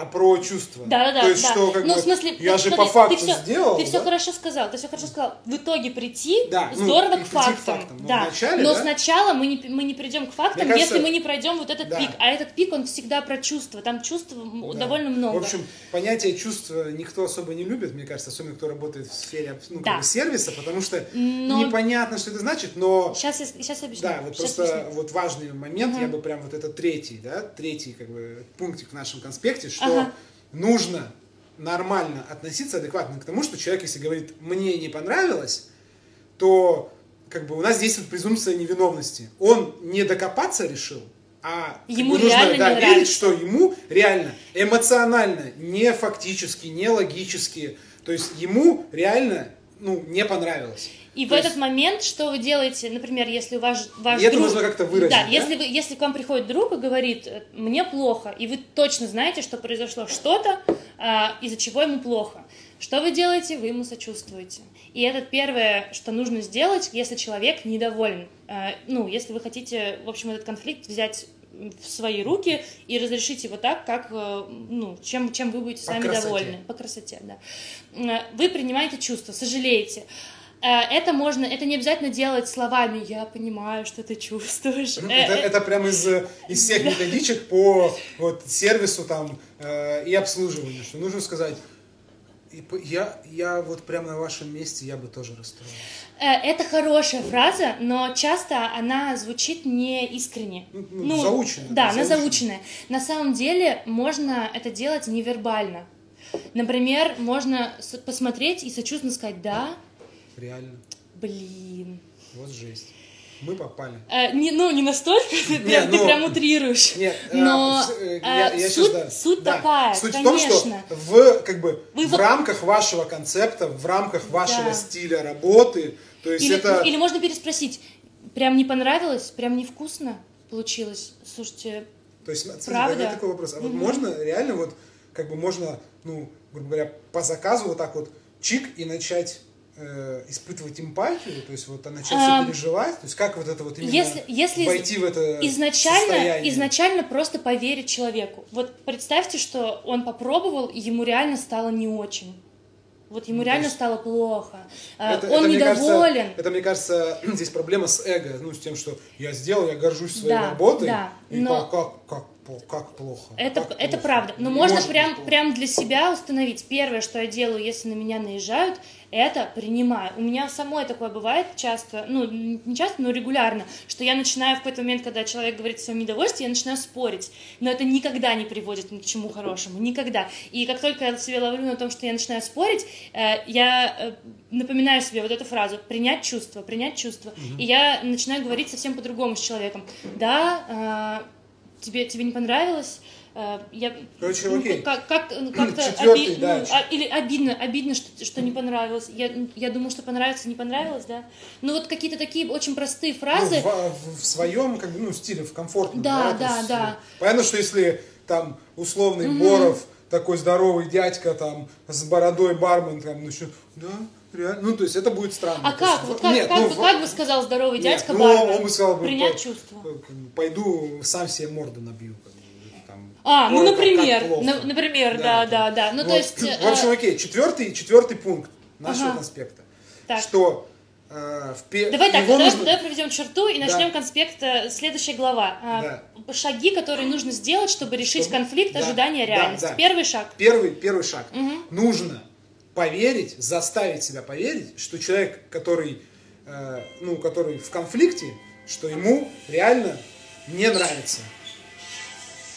[SPEAKER 1] А про чувства.
[SPEAKER 2] Да, да, да.
[SPEAKER 1] То есть,
[SPEAKER 2] да.
[SPEAKER 1] что, как
[SPEAKER 2] ну,
[SPEAKER 1] бы,
[SPEAKER 2] в смысле,
[SPEAKER 1] я
[SPEAKER 2] ну,
[SPEAKER 1] же
[SPEAKER 2] смотри,
[SPEAKER 1] по факту
[SPEAKER 2] ты все,
[SPEAKER 1] сделал,
[SPEAKER 2] Ты все
[SPEAKER 1] да?
[SPEAKER 2] хорошо сказал, ты все хорошо сказал. В итоге прийти
[SPEAKER 1] Да, ну,
[SPEAKER 2] здорово
[SPEAKER 1] и
[SPEAKER 2] к
[SPEAKER 1] прийти к
[SPEAKER 2] фактам.
[SPEAKER 1] фактам. Но
[SPEAKER 2] да.
[SPEAKER 1] вначале,
[SPEAKER 2] Но
[SPEAKER 1] да?
[SPEAKER 2] сначала мы не, мы не придем к фактам,
[SPEAKER 1] Мне кажется,
[SPEAKER 2] если мы не пройдем вот этот
[SPEAKER 1] да.
[SPEAKER 2] пик. А этот пик, он всегда про чувства. Там чувств
[SPEAKER 1] Да.
[SPEAKER 2] довольно много.
[SPEAKER 1] В общем, понятие чувства никто особо не любит, мне кажется, особенно кто работает в сфере ну, как
[SPEAKER 2] Да.
[SPEAKER 1] бы сервиса, потому что
[SPEAKER 2] Но-
[SPEAKER 1] непонятно, что это значит, но
[SPEAKER 2] Сейчас я, сейчас я объясню.
[SPEAKER 1] Да, вот
[SPEAKER 2] Щас
[SPEAKER 1] просто
[SPEAKER 2] объясню.
[SPEAKER 1] вот важный момент,
[SPEAKER 2] Мгм.
[SPEAKER 1] я бы прям вот это третий, да, третий как бы пунктик в нашем конспекте, что
[SPEAKER 2] Ага.
[SPEAKER 1] нужно нормально относиться адекватно к тому, что человек, если говорит «мне не понравилось», то как бы у нас действует презумпция невиновности. Он не докопаться решил, а
[SPEAKER 2] Ему
[SPEAKER 1] нужно
[SPEAKER 2] реально
[SPEAKER 1] да, верить,
[SPEAKER 2] нравится.
[SPEAKER 1] что ему реально эмоционально, не фактически, не логически, то есть ему реально ну, не понравилось.
[SPEAKER 2] И в
[SPEAKER 1] То
[SPEAKER 2] этот
[SPEAKER 1] есть-
[SPEAKER 2] момент, что вы делаете, например, если у вас ваш
[SPEAKER 1] И это
[SPEAKER 2] друг...
[SPEAKER 1] нужно как-то выразить,
[SPEAKER 2] Да,
[SPEAKER 1] да?
[SPEAKER 2] если, вы, если к вам приходит друг и говорит, э, мне плохо, и вы точно знаете, что произошло что-то, а, из-за чего ему плохо. Что вы делаете? Вы ему сочувствуете. И это первое, что нужно сделать, если человек недоволен. А, Ну, если вы хотите, в общем, этот конфликт взять в свои руки и разрешить его так, как, э, ну, чем, чем вы будете
[SPEAKER 1] По
[SPEAKER 2] сами
[SPEAKER 1] красоте.
[SPEAKER 2] довольны. По красоте, да. Э, Вы принимаете чувства, сожалеете. Э, Это можно, это не обязательно делать словами. Я понимаю, что ты чувствуешь.
[SPEAKER 1] Ну,
[SPEAKER 2] Э,
[SPEAKER 1] Это,
[SPEAKER 2] э,
[SPEAKER 1] это прям из, из всех методичек по вот, сервису там и обслуживанию, что нужно сказать, и я, я вот прямо на вашем месте, я бы тоже расстроился.
[SPEAKER 2] э, Это хорошая фраза, но часто она звучит не искренне.
[SPEAKER 1] Ну, заученная,
[SPEAKER 2] Да, она
[SPEAKER 1] заученная.
[SPEAKER 2] На самом деле можно это делать невербально. Например, можно посмотреть и сочувственно сказать, да,
[SPEAKER 1] Реально,
[SPEAKER 2] блин.
[SPEAKER 1] вот жесть. Мы попали.
[SPEAKER 2] Э, не, ну, не настолько, ты,
[SPEAKER 1] Не,
[SPEAKER 2] прям, ты
[SPEAKER 1] ну,
[SPEAKER 2] прям утрируешь.
[SPEAKER 1] Нет, э,
[SPEAKER 2] Но
[SPEAKER 1] э,
[SPEAKER 2] э,
[SPEAKER 1] я, я
[SPEAKER 2] суть,
[SPEAKER 1] да,
[SPEAKER 2] суть
[SPEAKER 1] да.
[SPEAKER 2] такая,
[SPEAKER 1] Суть
[SPEAKER 2] конечно.
[SPEAKER 1] в том, что в, как бы,
[SPEAKER 2] Вы
[SPEAKER 1] в
[SPEAKER 2] вот-
[SPEAKER 1] рамках вашего концепта, в рамках вашего
[SPEAKER 2] Да.
[SPEAKER 1] стиля работы, то есть
[SPEAKER 2] Или,
[SPEAKER 1] это...
[SPEAKER 2] или можно переспросить, прям не понравилось, прям невкусно получилось. Слушайте,
[SPEAKER 1] То есть, смотрите,
[SPEAKER 2] Правда?
[SPEAKER 1] такой вопрос. А вот можно реально вот, как бы можно, ну, грубо говоря, по заказу вот так вот чик и начать э, испытывать эмпатию, то есть вот а начать
[SPEAKER 2] Ам,
[SPEAKER 1] сопереживать, то есть как вот это вот именно
[SPEAKER 2] если, если
[SPEAKER 1] войти в это
[SPEAKER 2] изначально,
[SPEAKER 1] состояние?
[SPEAKER 2] изначально просто поверить человеку. Вот представьте, что он попробовал, и ему реально стало не очень. Вот ему
[SPEAKER 1] Ну,
[SPEAKER 2] реально
[SPEAKER 1] есть
[SPEAKER 2] стало плохо. А,
[SPEAKER 1] Это-
[SPEAKER 2] он
[SPEAKER 1] это, мне кажется,
[SPEAKER 2] недоволен.
[SPEAKER 1] это, мне кажется, здесь проблема с эго, ну, с тем, что я сделал, я горжусь своей
[SPEAKER 2] Да,
[SPEAKER 1] работой,
[SPEAKER 2] да,
[SPEAKER 1] и
[SPEAKER 2] но-
[SPEAKER 1] как, как, как, плохо.
[SPEAKER 2] Это,
[SPEAKER 1] как
[SPEAKER 2] это
[SPEAKER 1] плохо.
[SPEAKER 2] правда. Но можно
[SPEAKER 1] быть
[SPEAKER 2] прям,
[SPEAKER 1] плохо.
[SPEAKER 2] прям для себя установить. Первое, что я делаю, если на меня наезжают, это принимаю. У меня самой такое бывает часто, ну, не часто, но регулярно, что я начинаю в какой-то момент, когда человек говорит о своем недовольстве, я начинаю спорить. Но это никогда не приводит ни к чему хорошему. Никогда. И как только я себя ловлю на том, что я начинаю спорить, э, я э, напоминаю себе вот эту фразу «принять чувство», «принять чувство». И я начинаю говорить совсем по-другому с человеком. Да, э, тебе, тебе не понравилось, э, я,
[SPEAKER 1] Короче,
[SPEAKER 2] ну,
[SPEAKER 1] окей.
[SPEAKER 2] как, как, ну, как-то
[SPEAKER 1] Четвертый,
[SPEAKER 2] оби-
[SPEAKER 1] да,
[SPEAKER 2] ну, а- или обидно, обидно, что, что не понравилось. Я, я думаю, что понравится, не понравилось, да. Ну вот какие-то такие очень простые
[SPEAKER 1] Ну,
[SPEAKER 2] фразы.
[SPEAKER 1] в, в своем как бы, ну, стиле, в комфортном.
[SPEAKER 2] Да,
[SPEAKER 1] то
[SPEAKER 2] да,
[SPEAKER 1] есть,
[SPEAKER 2] да.
[SPEAKER 1] э, Понятно, что если там условный Боров, такой здоровый дядька там с бородой бармен, там, ну, еще, да, реально, ну, то есть это будет странно.
[SPEAKER 2] А
[SPEAKER 1] То
[SPEAKER 2] как?
[SPEAKER 1] есть,
[SPEAKER 2] Вот как,
[SPEAKER 1] нет,
[SPEAKER 2] как,
[SPEAKER 1] ну,
[SPEAKER 2] бы,
[SPEAKER 1] в-
[SPEAKER 2] как бы сказал здоровый
[SPEAKER 1] нет,
[SPEAKER 2] дядька
[SPEAKER 1] ну,
[SPEAKER 2] бармен?
[SPEAKER 1] он бы сказал бы,
[SPEAKER 2] Принять
[SPEAKER 1] по-
[SPEAKER 2] чувство.
[SPEAKER 1] как бы, Пойду сам себе морду набью. как бы, там.
[SPEAKER 2] А, ну,
[SPEAKER 1] Ой, как- как
[SPEAKER 2] например, на- например, да, да, да. Ну, то
[SPEAKER 1] Вот.
[SPEAKER 2] есть... э,
[SPEAKER 1] В общем, окей, четвертый, четвертый пункт нашего
[SPEAKER 2] Ага.
[SPEAKER 1] конспекта.
[SPEAKER 2] Так.
[SPEAKER 1] Что э, в пе-
[SPEAKER 2] Давай так, давай,
[SPEAKER 1] нужно-
[SPEAKER 2] давай проведем черту и
[SPEAKER 1] Да.
[SPEAKER 2] начнем конспект. э, Следующая глава. А, Шаги, которые нужно сделать, чтобы решить
[SPEAKER 1] Чтобы-
[SPEAKER 2] конфликт
[SPEAKER 1] да,
[SPEAKER 2] ожидания
[SPEAKER 1] да,
[SPEAKER 2] реальности.
[SPEAKER 1] да.
[SPEAKER 2] Первый шаг.
[SPEAKER 1] Первый, первый шаг. Нужно поверить, заставить себя поверить, что человек, который, э, ну, который в конфликте, что ему реально не нравится.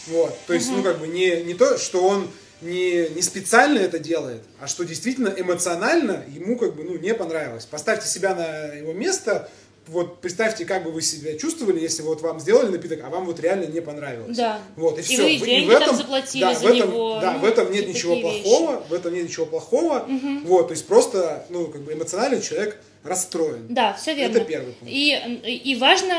[SPEAKER 1] Вот. То есть, ну, как бы не, не то, что он не, не специально это делает, а что действительно эмоционально ему как бы ну, не понравилось. Поставьте себя на его место, вот представьте, как бы вы себя чувствовали, если вот вам сделали напиток, а вам вот реально не понравилось.
[SPEAKER 2] Да.
[SPEAKER 1] Вот, и,
[SPEAKER 2] И
[SPEAKER 1] все.
[SPEAKER 2] вы деньги там заплатили
[SPEAKER 1] да,
[SPEAKER 2] за
[SPEAKER 1] в этом,
[SPEAKER 2] него,
[SPEAKER 1] Да,
[SPEAKER 2] ну,
[SPEAKER 1] в этом нет
[SPEAKER 2] и
[SPEAKER 1] ничего
[SPEAKER 2] такие вещи.
[SPEAKER 1] плохого, в этом нет ничего плохого. Вот, то есть просто, ну, как бы эмоционально человек расстроен.
[SPEAKER 2] Да, все верно.
[SPEAKER 1] Это первый пункт.
[SPEAKER 2] И, и важно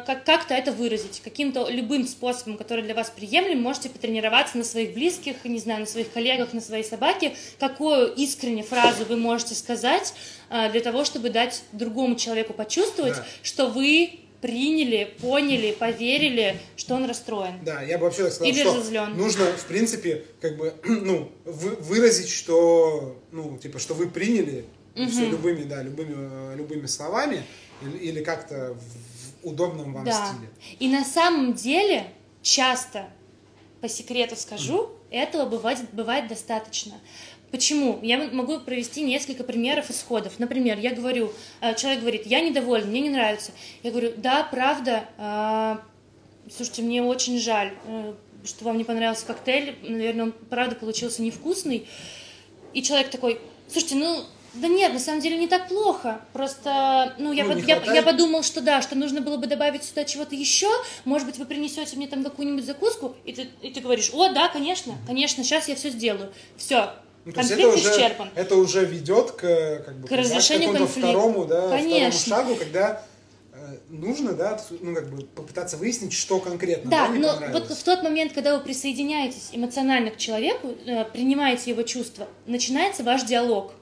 [SPEAKER 2] э, как, как-то это выразить. Каким-то любым способом, который для вас приемлем, можете потренироваться на своих близких, не знаю, на своих коллегах, на своей собаке. Какую искренне фразу вы можете сказать э, для того, чтобы дать другому человеку почувствовать,
[SPEAKER 1] Да.
[SPEAKER 2] что вы приняли, поняли, поверили, что он расстроен.
[SPEAKER 1] Да, я бы вообще так сказал,
[SPEAKER 2] Или
[SPEAKER 1] что
[SPEAKER 2] разозлен.
[SPEAKER 1] нужно, в принципе, как бы, ну, вы- выразить, что, ну, типа, что вы приняли все любыми, да, любыми, э, любыми словами или, как-то в удобном вам
[SPEAKER 2] Да.
[SPEAKER 1] стиле.
[SPEAKER 2] И на самом деле часто, по секрету скажу, этого бывает, бывает достаточно. Почему? Я могу провести несколько примеров исходов. Например, я говорю, э, человек говорит, я недоволен, мне не нравится. Я говорю, да, правда, слушайте, мне очень жаль, э, что вам не понравился коктейль, наверное, он правда получился невкусный. И человек такой, слушайте, ну, да нет, на самом деле не так плохо. Просто, ну, я,
[SPEAKER 1] Ну,
[SPEAKER 2] под- я, я подумал, что да, что нужно было бы добавить сюда чего-то еще. Может быть, вы принесете мне там какую-нибудь закуску, и ты, и ты говоришь, о, да, конечно, конечно, сейчас я все сделаю. Все,
[SPEAKER 1] Ну,
[SPEAKER 2] конфликт
[SPEAKER 1] это уже,
[SPEAKER 2] исчерпан.
[SPEAKER 1] это уже ведет к, как бы,
[SPEAKER 2] К разрешению конфликта.
[SPEAKER 1] второму, да,
[SPEAKER 2] Конечно.
[SPEAKER 1] второму шагу, когда э, нужно, да, ну, как бы попытаться выяснить, что конкретно
[SPEAKER 2] Да,
[SPEAKER 1] не
[SPEAKER 2] но вот в тот момент, когда вы присоединяетесь эмоционально к человеку, э, принимаете его чувства, начинается ваш диалог.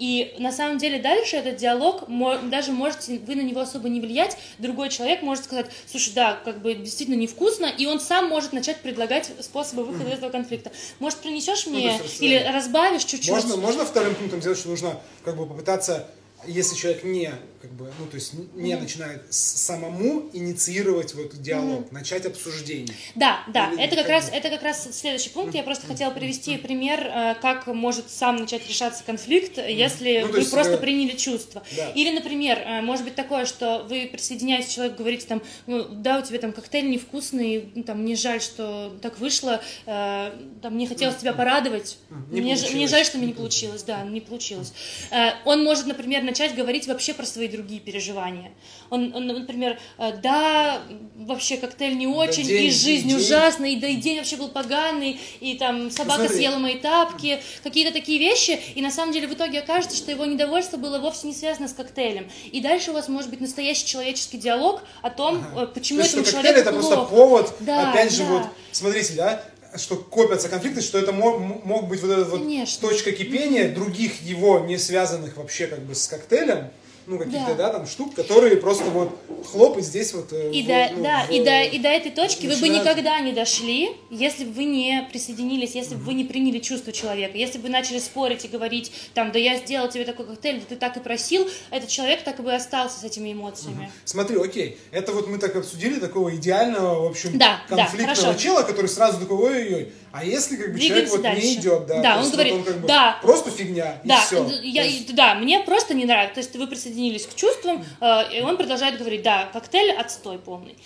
[SPEAKER 2] И на самом деле дальше этот диалог, даже можете вы на него особо не влиять, другой человек может сказать, слушай, да, как бы действительно невкусно, и он сам может начать предлагать способы выхода из этого конфликта. Может, принесешь
[SPEAKER 1] Ну,
[SPEAKER 2] мне
[SPEAKER 1] есть
[SPEAKER 2] или
[SPEAKER 1] рассказать.
[SPEAKER 2] разбавишь чуть-чуть?
[SPEAKER 1] Можно, можно вторым пунктом сделать, что нужно как бы попытаться, если человек не, как бы, ну, то есть не начинает с- самому инициировать вот диалог, начать обсуждение.
[SPEAKER 2] Да, да,
[SPEAKER 1] Или
[SPEAKER 2] это как
[SPEAKER 1] как
[SPEAKER 2] раз это как раз следующий пункт. Я просто хотела привести пример, э, как может сам начать решаться конфликт, если
[SPEAKER 1] Ну,
[SPEAKER 2] вы
[SPEAKER 1] есть,
[SPEAKER 2] просто
[SPEAKER 1] э,
[SPEAKER 2] приняли чувства.
[SPEAKER 1] да.
[SPEAKER 2] Или, например, э, может быть такое, что вы присоединяетесь, человек говорите там, ну, да, у тебя там коктейль невкусный, ну, там мне жаль, что так вышло, э, там мне хотелось тебя порадовать,
[SPEAKER 1] Не
[SPEAKER 2] мне, ж- мне жаль, что мне не получилось, да, не получилось. Э, Он может, например, начать говорить вообще про свои другие переживания. Он, он, например, э, да, вообще коктейль не очень,
[SPEAKER 1] день-
[SPEAKER 2] и жизнь
[SPEAKER 1] день-
[SPEAKER 2] ужасная, и да и день вообще был поганый, и там собака
[SPEAKER 1] смотри.
[SPEAKER 2] съела мои тапки, какие-то такие вещи, и на самом деле в итоге окажется, что его недовольство было вовсе не связано с коктейлем. И дальше у вас может быть настоящий человеческий диалог о том, э, почему
[SPEAKER 1] То есть,
[SPEAKER 2] этому
[SPEAKER 1] что коктейль
[SPEAKER 2] человеку
[SPEAKER 1] это
[SPEAKER 2] плохо.
[SPEAKER 1] просто повод,
[SPEAKER 2] Да,
[SPEAKER 1] опять же,
[SPEAKER 2] да.
[SPEAKER 1] вот, смотрите, да, что копятся конфликты, что это мо- м- мог быть вот эта вот
[SPEAKER 2] Конечно.
[SPEAKER 1] точка кипения других его не связанных вообще как бы с коктейлем, ну каких-то,
[SPEAKER 2] Да.
[SPEAKER 1] да, там штук, которые просто вот хлоп и здесь вот... э,
[SPEAKER 2] И
[SPEAKER 1] в-
[SPEAKER 2] до,
[SPEAKER 1] ну,
[SPEAKER 2] да,
[SPEAKER 1] в-
[SPEAKER 2] и, до, и до этой точки вы бы
[SPEAKER 1] начинают-
[SPEAKER 2] никогда не дошли, если бы вы не присоединились, если бы вы не приняли чувство человека. Если бы вы начали спорить и говорить, там, да я сделал тебе такой коктейль, да ты так и просил, этот человек так и бы остался с этими эмоциями.
[SPEAKER 1] Смотри, окей, это вот мы так обсудили такого идеального, в общем,
[SPEAKER 2] Да, да,
[SPEAKER 1] конфликтного
[SPEAKER 2] хорошо.
[SPEAKER 1] чела, который сразу такой, ой-ой-ой, а если как бы человек
[SPEAKER 2] Двигаемся
[SPEAKER 1] вот
[SPEAKER 2] дальше.
[SPEAKER 1] не идет, да,
[SPEAKER 2] Да, он
[SPEAKER 1] есть
[SPEAKER 2] говорит,
[SPEAKER 1] вот как бы
[SPEAKER 2] да.
[SPEAKER 1] просто фигня,
[SPEAKER 2] Да,
[SPEAKER 1] и все.
[SPEAKER 2] я, да, мне просто не нравится. То есть вы присоединились к чувствам, э, и он продолжает говорить, да, коктейль отстой полный.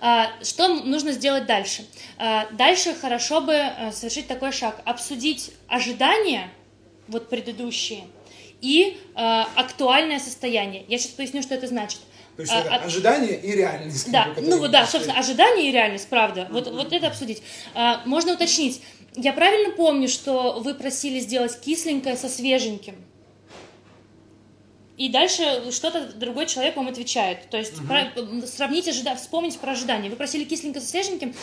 [SPEAKER 2] А, Что нужно сделать дальше? А, Дальше хорошо бы э, совершить такой шаг, обсудить ожидания, вот предыдущие, и э, актуальное состояние. Я сейчас поясню, что это значит.
[SPEAKER 1] То есть
[SPEAKER 2] А,
[SPEAKER 1] это
[SPEAKER 2] от-
[SPEAKER 1] ожидание и реальность. как
[SPEAKER 2] да,
[SPEAKER 1] бы,
[SPEAKER 2] ну вот да, собственно, ожидания и реальность, правда. Вот, вот это обсудить. А, можно уточнить. Я правильно помню, что вы просили сделать кисленькое со свеженьким? И дальше что-то другой человек вам отвечает. То есть про- сравните, ожида... вспомните про ожидания. Вы просили кисленько со свеженьким,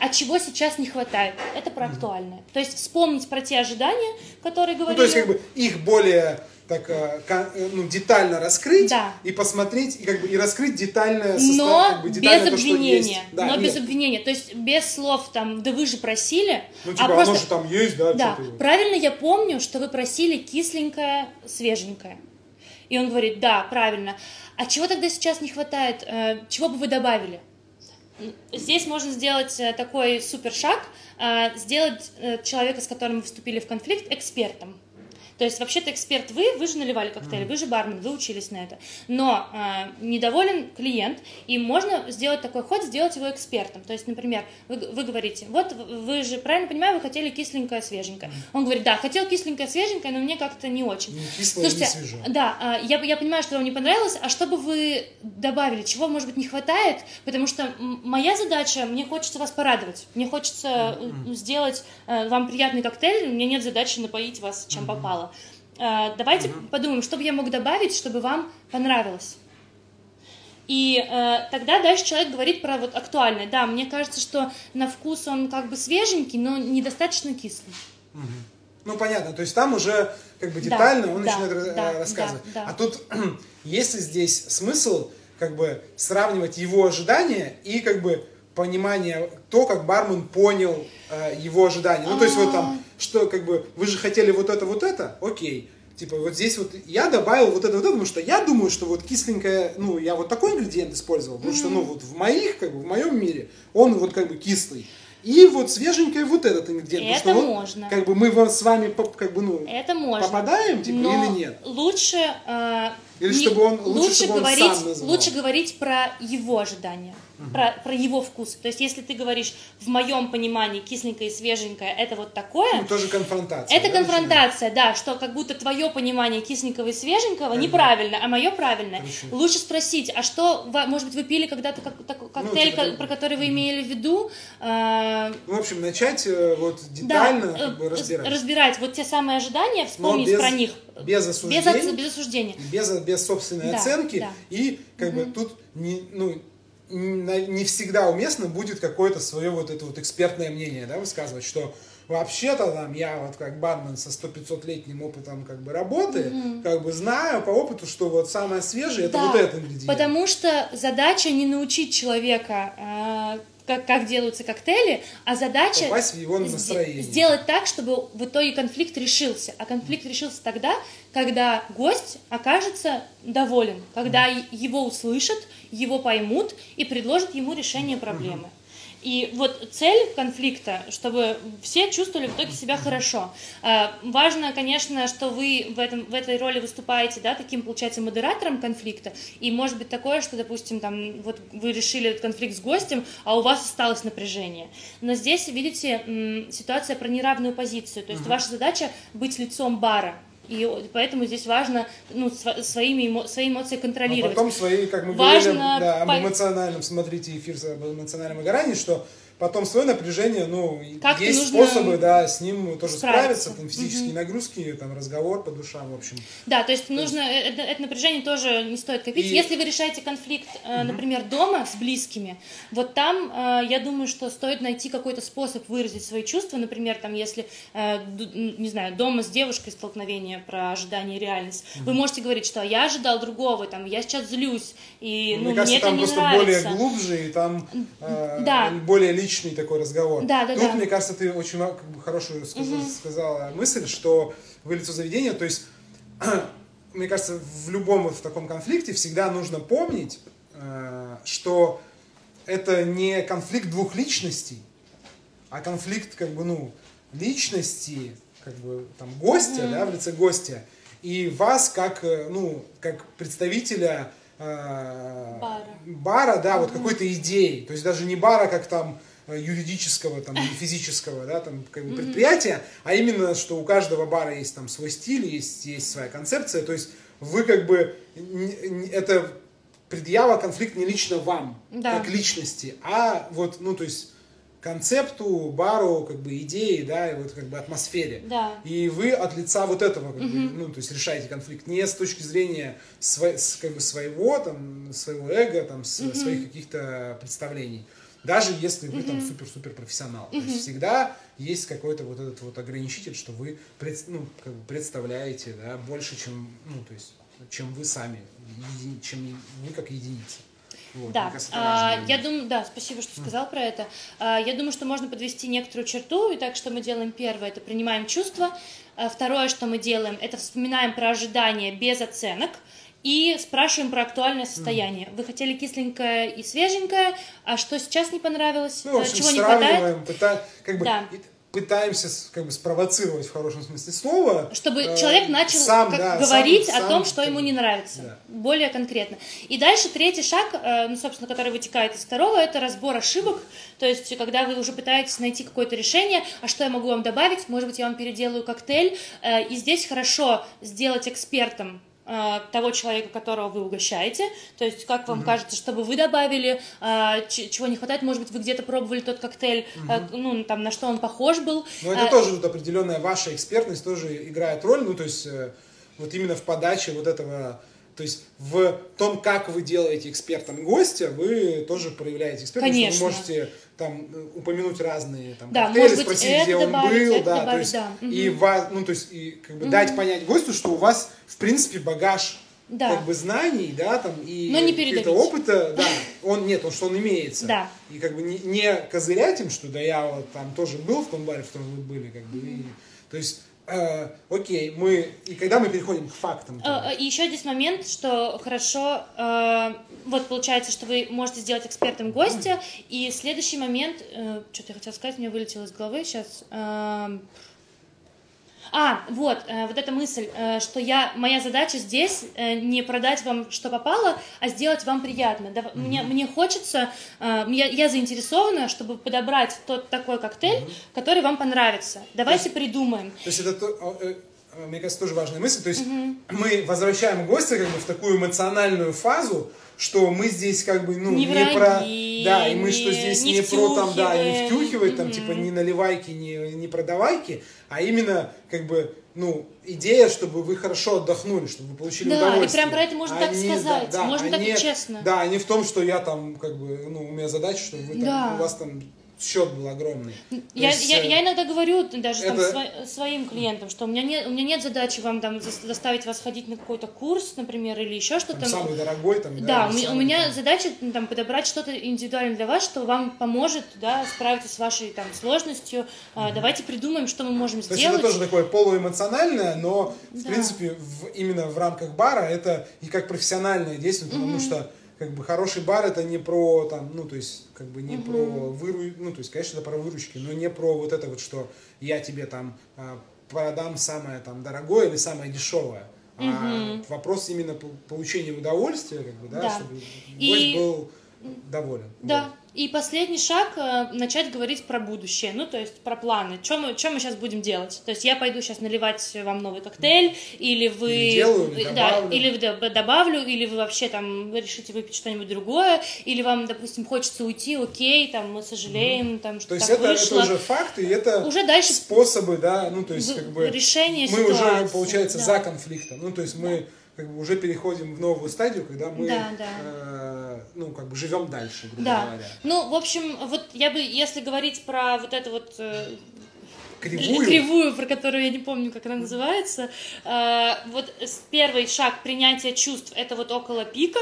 [SPEAKER 2] а чего сейчас не хватает? Это про актуальное. То есть вспомнить про те ожидания, которые
[SPEAKER 1] Ну,
[SPEAKER 2] говорили.
[SPEAKER 1] то есть, как бы, их более так, э, э, ну, детально раскрыть
[SPEAKER 2] Да.
[SPEAKER 1] и посмотреть, и, как бы, и раскрыть детальное состояние,
[SPEAKER 2] но
[SPEAKER 1] как бы, детально
[SPEAKER 2] без
[SPEAKER 1] то, что есть.
[SPEAKER 2] обвинения.
[SPEAKER 1] Да,
[SPEAKER 2] но без
[SPEAKER 1] нет.
[SPEAKER 2] обвинения. То есть без слов там, да вы же просили,
[SPEAKER 1] Ну,
[SPEAKER 2] а
[SPEAKER 1] типа,
[SPEAKER 2] просто...
[SPEAKER 1] оно же там есть, да,
[SPEAKER 2] Да,
[SPEAKER 1] что-то.
[SPEAKER 2] правильно я помню, что вы просили кисленькое, свеженькое. И он говорит, да, правильно. А чего тогда сейчас не хватает? Э, Чего бы вы добавили? Здесь можно сделать такой супер шаг, сделать человека, с которым вы вступили в конфликт, экспертом. То есть вообще-то эксперт вы, вы же наливали коктейли, вы же бармен, вы учились на это. Но э, недоволен клиент, и можно сделать такой ход, сделать его экспертом. То есть, например, вы, вы говорите, вот вы же, правильно понимаю, вы хотели кисленькое, свеженькое. Он говорит, да, хотел кисленькое, свеженькое, но мне как-то не очень.
[SPEAKER 1] Не кислое, не
[SPEAKER 2] Слушайте,
[SPEAKER 1] свежее.
[SPEAKER 2] да, а, я, я понимаю, что вам не понравилось, а что бы вы добавили, чего, может быть, не хватает, потому что моя задача, мне хочется вас порадовать, мне хочется э, сделать э, вам приятный коктейль, у меня нет задачи напоить вас, чем попало. Э, Давайте подумаем, что бы я мог добавить, чтобы вам понравилось. И э, тогда дальше человек говорит про вот актуальное. Да, мне кажется, что на вкус он как бы свеженький, но недостаточно кислый.
[SPEAKER 1] Ну, понятно, то есть там уже как бы
[SPEAKER 2] Да,
[SPEAKER 1] детально он
[SPEAKER 2] да,
[SPEAKER 1] начинает
[SPEAKER 2] да,
[SPEAKER 1] рассказывать.
[SPEAKER 2] да, да.
[SPEAKER 1] А тут, если здесь смысл как бы сравнивать его ожидания и как бы понимание, то, как бармен понял э, его ожидания. Ну, то есть вот там, что как бы, вы же хотели вот это, вот это, окей. Типа вот здесь вот я добавил вот это, вот это, потому что я думаю, что вот кисленькое, ну, я вот такой ингредиент использовал, потому что, ну, вот в моих, как бы, в моем мире, он вот как бы кислый. И вот свеженькое вот этот ингредиент.
[SPEAKER 2] Это
[SPEAKER 1] что
[SPEAKER 2] можно.
[SPEAKER 1] Он, как бы мы с вами как бы, ну,
[SPEAKER 2] Это можно.
[SPEAKER 1] попадаем, типа,
[SPEAKER 2] Но
[SPEAKER 1] или нет?
[SPEAKER 2] Лучше, э,
[SPEAKER 1] Или
[SPEAKER 2] не-
[SPEAKER 1] чтобы он- лучше, чтобы он
[SPEAKER 2] говорить,
[SPEAKER 1] сам называл.
[SPEAKER 2] лучше говорить про его ожидания, про, про его вкус. То есть, если ты говоришь, в моем понимании кисленькое и свеженькое это вот такое,
[SPEAKER 1] Ну, тоже конфронтация.
[SPEAKER 2] это
[SPEAKER 1] да,
[SPEAKER 2] конфронтация, да, что как будто твое понимание кисленького и свеженького неправильно, а мое правильно.
[SPEAKER 1] Хорошо.
[SPEAKER 2] Лучше спросить, а что, может быть, вы пили когда-то как- так- коктейль,
[SPEAKER 1] типа,
[SPEAKER 2] ко- про который вы имели в виду? э,
[SPEAKER 1] Ну, в общем, начать э, вот
[SPEAKER 2] да,
[SPEAKER 1] детально
[SPEAKER 2] э,
[SPEAKER 1] как бы, разбирать.
[SPEAKER 2] разбирать вот те самые ожидания, вспомнить
[SPEAKER 1] без-
[SPEAKER 2] про них.
[SPEAKER 1] Без
[SPEAKER 2] Без,
[SPEAKER 1] осуждения.
[SPEAKER 2] оц- без осуждения.
[SPEAKER 1] без, без собственной
[SPEAKER 2] Да,
[SPEAKER 1] оценки.
[SPEAKER 2] да.
[SPEAKER 1] И как бы тут не, ну, не всегда уместно будет какое-то свое вот это вот экспертное мнение, да, высказывать, что вообще-то там я вот как бармен со 100-500 летним опытом как бы работы, как бы знаю по опыту, что вот самое свежее это
[SPEAKER 2] Да,
[SPEAKER 1] вот этот ингредиент.
[SPEAKER 2] Потому что задача не научить человека, э, как, как делаются коктейли, а задача
[SPEAKER 1] Попасть в его настроение.
[SPEAKER 2] сделать так, чтобы в итоге конфликт решился. А конфликт решился тогда, когда гость окажется доволен, когда его услышат, его поймут и предложат ему решение проблемы. И вот цель конфликта, чтобы все чувствовали в итоге себя хорошо. А, Важно, конечно, что вы в, этом, в этой роли выступаете, да, таким, получается, модератором конфликта. И может быть такое, что, допустим, там, вот вы решили этот конфликт с гостем, а у вас осталось напряжение. Но здесь, видите, ситуация про неравную позицию. То есть ваша задача быть лицом бара. И поэтому здесь важно ну, сво- своими эмо- свои эмоции
[SPEAKER 1] А
[SPEAKER 2] контролировать.
[SPEAKER 1] потом свои, как мы
[SPEAKER 2] Важно
[SPEAKER 1] говорили, да, об эмоциональном, смотрите эфир об эмоциональном выгорании, что потом свое напряжение, ну,
[SPEAKER 2] Как-то
[SPEAKER 1] есть способы, да, с ним тоже
[SPEAKER 2] справиться.
[SPEAKER 1] справиться, там, физические нагрузки, там, разговор по душам, в общем.
[SPEAKER 2] Да, то есть нужно, э, это, это напряжение тоже не стоит копить.
[SPEAKER 1] И-
[SPEAKER 2] Если вы решаете конфликт, э, например, дома с близкими, вот там, э, я думаю, что стоит найти какой-то способ выразить свои чувства. Например, там, если, не знаю, дома с девушкой столкновение про ожидание и реальность, вы можете говорить, что я ожидал другого, там, я сейчас злюсь, и ну,
[SPEAKER 1] Мне кажется,
[SPEAKER 2] это
[SPEAKER 1] там
[SPEAKER 2] не
[SPEAKER 1] просто
[SPEAKER 2] нравится.
[SPEAKER 1] более глубже и там э,
[SPEAKER 2] Да.
[SPEAKER 1] более личный такой разговор.
[SPEAKER 2] Да, да,
[SPEAKER 1] Тут,
[SPEAKER 2] да.
[SPEAKER 1] мне кажется, ты очень как бы, хорошую сказала, сказала мысль, что вы лицо заведения, то есть, мне кажется, в любом вот в таком конфликте всегда нужно помнить, э, что это не конфликт двух личностей, а конфликт как бы, ну, личности, как бы, там, гостя, да, в лице гостя, и вас как, э, ну, как представителя э,
[SPEAKER 2] Бара.
[SPEAKER 1] бара, да, вот какой-то идеи, то есть даже не бара как там юридического там или физического, да, там как бы предприятия, а именно, что у каждого бара есть там свой стиль, есть, есть своя концепция, то есть вы как бы, это предъява конфликт не лично вам,
[SPEAKER 2] Да.
[SPEAKER 1] как личности, а вот, ну, то есть концепту, бару, как бы идеи, да, и вот как бы атмосфере.
[SPEAKER 2] Да.
[SPEAKER 1] И вы от лица вот этого, как бы, ну, то есть решаете конфликт не с точки зрения сво- с, как бы, своего, там, своего эго, там, с- своих каких-то представлений. Даже если вы там супер-супер профессионал. То есть всегда есть какой-то вот этот вот ограничитель, что вы пред- ну, как бы представляете, да, больше, чем, ну, то есть, чем вы сами, еди- чем вы как единица. Вот,
[SPEAKER 2] Да, а, я думаю, да, спасибо, что сказал про это. А, Я думаю, что можно подвести некоторую черту. И так, что мы делаем первое, это принимаем чувства. А Второе, что мы делаем, это вспоминаем про ожидания без оценок. И спрашиваем про актуальное состояние. Вы хотели кисленькое и свеженькое, а что сейчас не понравилось?
[SPEAKER 1] Ну, в общем,
[SPEAKER 2] Чего не хватает?
[SPEAKER 1] пыта- как бы,
[SPEAKER 2] Да.
[SPEAKER 1] пытаемся как бы спровоцировать в хорошем смысле слова.
[SPEAKER 2] Чтобы
[SPEAKER 1] э,
[SPEAKER 2] человек начал
[SPEAKER 1] сам,
[SPEAKER 2] как
[SPEAKER 1] да,
[SPEAKER 2] говорить
[SPEAKER 1] сам-
[SPEAKER 2] о
[SPEAKER 1] сам,
[SPEAKER 2] том, что ему не нравится.
[SPEAKER 1] да.
[SPEAKER 2] Более конкретно. И дальше третий шаг, э, ну, собственно, который вытекает из второго, это разбор ошибок. То есть, когда вы уже пытаетесь найти какое-то решение, а что я могу вам добавить, может быть, я вам переделаю коктейль. Э, И здесь хорошо сделать экспертом того человека, которого вы угощаете, то есть как вам кажется, чтобы вы добавили, э, ч- чего не хватает, может быть, вы где-то пробовали тот коктейль, э, ну, там, на что он похож был.
[SPEAKER 1] Но это
[SPEAKER 2] Э,
[SPEAKER 1] тоже вот определенная ваша экспертность тоже играет роль, ну, то есть, э, вот именно в подаче вот этого, то есть в том, как вы делаете экспертом гостя, вы тоже проявляете экспертность,
[SPEAKER 2] Конечно.
[SPEAKER 1] вы можете там э, упомянуть разные там
[SPEAKER 2] Да,
[SPEAKER 1] коктейли,
[SPEAKER 2] быть,
[SPEAKER 1] спросить, где он
[SPEAKER 2] добавить,
[SPEAKER 1] был,
[SPEAKER 2] это
[SPEAKER 1] да, то
[SPEAKER 2] добавить,
[SPEAKER 1] есть,
[SPEAKER 2] да.
[SPEAKER 1] и вас, ну, то есть, и как бы дать понять гостю, что у вас, в принципе, багаж
[SPEAKER 2] Да.
[SPEAKER 1] как бы знаний, да, там и
[SPEAKER 2] Но не
[SPEAKER 1] какого-то опыта, да, он нет, он что он имеется.
[SPEAKER 2] Да.
[SPEAKER 1] И как бы не, не козырять им, что да я вот там тоже был в том баре, в котором вы были, как бы. и- то есть, э, окей, мы и когда мы переходим к фактам.
[SPEAKER 2] А, И еще здесь момент, что хорошо, э, вот получается, что вы можете сделать экспертом гостя, и следующий момент, что-то я хотела сказать, меня вылетело из головы сейчас. А, вот, э, вот эта мысль, э, что я, моя задача здесь э, не продать вам, что попало, а сделать вам приятно. Да, мне, мне хочется, я, я заинтересована, чтобы подобрать тот такой коктейль, который вам понравится. Давайте придумаем.
[SPEAKER 1] То есть это, то- э, э, мне кажется, тоже важная мысль. То есть мы возвращаем гостя как бы в такую эмоциональную фазу, что мы здесь как бы, ну,
[SPEAKER 2] Не
[SPEAKER 1] не,
[SPEAKER 2] враги,
[SPEAKER 1] про... Да, и мы что здесь
[SPEAKER 2] не
[SPEAKER 1] не, про там, да, не втюхивать, там, типа, не наливайки, не, не продавайки, а именно, как бы, ну, идея, чтобы вы хорошо отдохнули, чтобы вы получили
[SPEAKER 2] Да, и
[SPEAKER 1] удовольствие.
[SPEAKER 2] прям про это можно
[SPEAKER 1] А
[SPEAKER 2] так сказать,
[SPEAKER 1] да, да,
[SPEAKER 2] можно
[SPEAKER 1] а
[SPEAKER 2] так и честно.
[SPEAKER 1] Да, а не в том, что я там, как бы, ну, у меня задача, чтобы вы там,
[SPEAKER 2] Да.
[SPEAKER 1] у вас там счет был огромный. То
[SPEAKER 2] Я,
[SPEAKER 1] есть,
[SPEAKER 2] я,
[SPEAKER 1] э,
[SPEAKER 2] я иногда говорю даже там
[SPEAKER 1] это-
[SPEAKER 2] сво- своим клиентам, что у меня нет, у меня нет задачи вам там зас- заставить вас ходить на какой-то курс, например, или еще что-то.
[SPEAKER 1] там, самый дорогой, там,
[SPEAKER 2] Да,
[SPEAKER 1] или
[SPEAKER 2] у меня, у
[SPEAKER 1] самый,
[SPEAKER 2] меня
[SPEAKER 1] там,
[SPEAKER 2] задача там, подобрать что-то индивидуально для вас, что вам поможет да, справиться с вашей там, сложностью. А, Давайте придумаем, что мы можем
[SPEAKER 1] То есть
[SPEAKER 2] сделать.
[SPEAKER 1] это тоже такое полуэмоциональное, но в
[SPEAKER 2] Да.
[SPEAKER 1] принципе в- именно в рамках бара это и как профессиональное действие, потому что как бы хороший бар это не про там, ну то есть как бы не про выру, ну то есть конечно это про выручки, но не про вот это вот, что я тебе там а, продам самое там дорогое или самое дешевое. А вопрос именно по- получения удовольствия, как бы, да,
[SPEAKER 2] Да.
[SPEAKER 1] чтобы
[SPEAKER 2] И-
[SPEAKER 1] гость был доволен.
[SPEAKER 2] Да. И последний шаг э, начать говорить про будущее, ну то есть про планы. Что мы, чё мы сейчас будем делать? То есть я пойду сейчас наливать вам новый коктейль, или вы
[SPEAKER 1] делаю, или
[SPEAKER 2] да,
[SPEAKER 1] добавлю.
[SPEAKER 2] или добавлю, или вы вообще там решите выпить что-нибудь другое, или вам, допустим, хочется уйти, окей, там мы сожалеем, там что
[SPEAKER 1] То есть
[SPEAKER 2] так
[SPEAKER 1] это,
[SPEAKER 2] вышло.
[SPEAKER 1] это уже факты, и это
[SPEAKER 2] Уже дальше
[SPEAKER 1] способы, да, ну то есть
[SPEAKER 2] в-
[SPEAKER 1] как бы
[SPEAKER 2] решение
[SPEAKER 1] мы уже
[SPEAKER 2] ситуации,
[SPEAKER 1] получается
[SPEAKER 2] да.
[SPEAKER 1] за конфликтом, ну то есть мы как бы уже переходим в новую стадию, когда мы
[SPEAKER 2] Да, да.
[SPEAKER 1] э, ну как бы живем дальше, грубо
[SPEAKER 2] Да.
[SPEAKER 1] говоря.
[SPEAKER 2] Ну, в общем, вот я бы, если говорить про вот это вот э,
[SPEAKER 1] Кривую.
[SPEAKER 2] кривую, про которую я не помню, как она называется. Э, Вот первый шаг принятия чувств это вот около пика,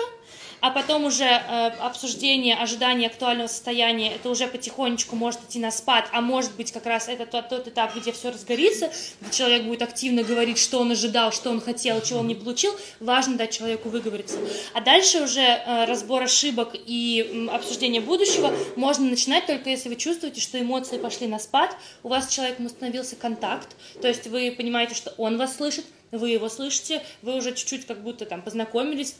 [SPEAKER 2] а потом уже э, обсуждение, ожидание актуального состояния, это уже потихонечку может идти на спад, а может быть как раз это тот, тот этап, где все разгорится, где человек будет активно говорить, что он ожидал, что он хотел, чего он не получил, важно дать человеку выговориться. А дальше уже э, разбор ошибок и м, обсуждение будущего можно начинать только если вы чувствуете, что эмоции пошли на спад, у вас с человеком установился контакт, то есть вы понимаете, что он вас слышит, вы его слышите, вы уже чуть-чуть как будто там познакомились.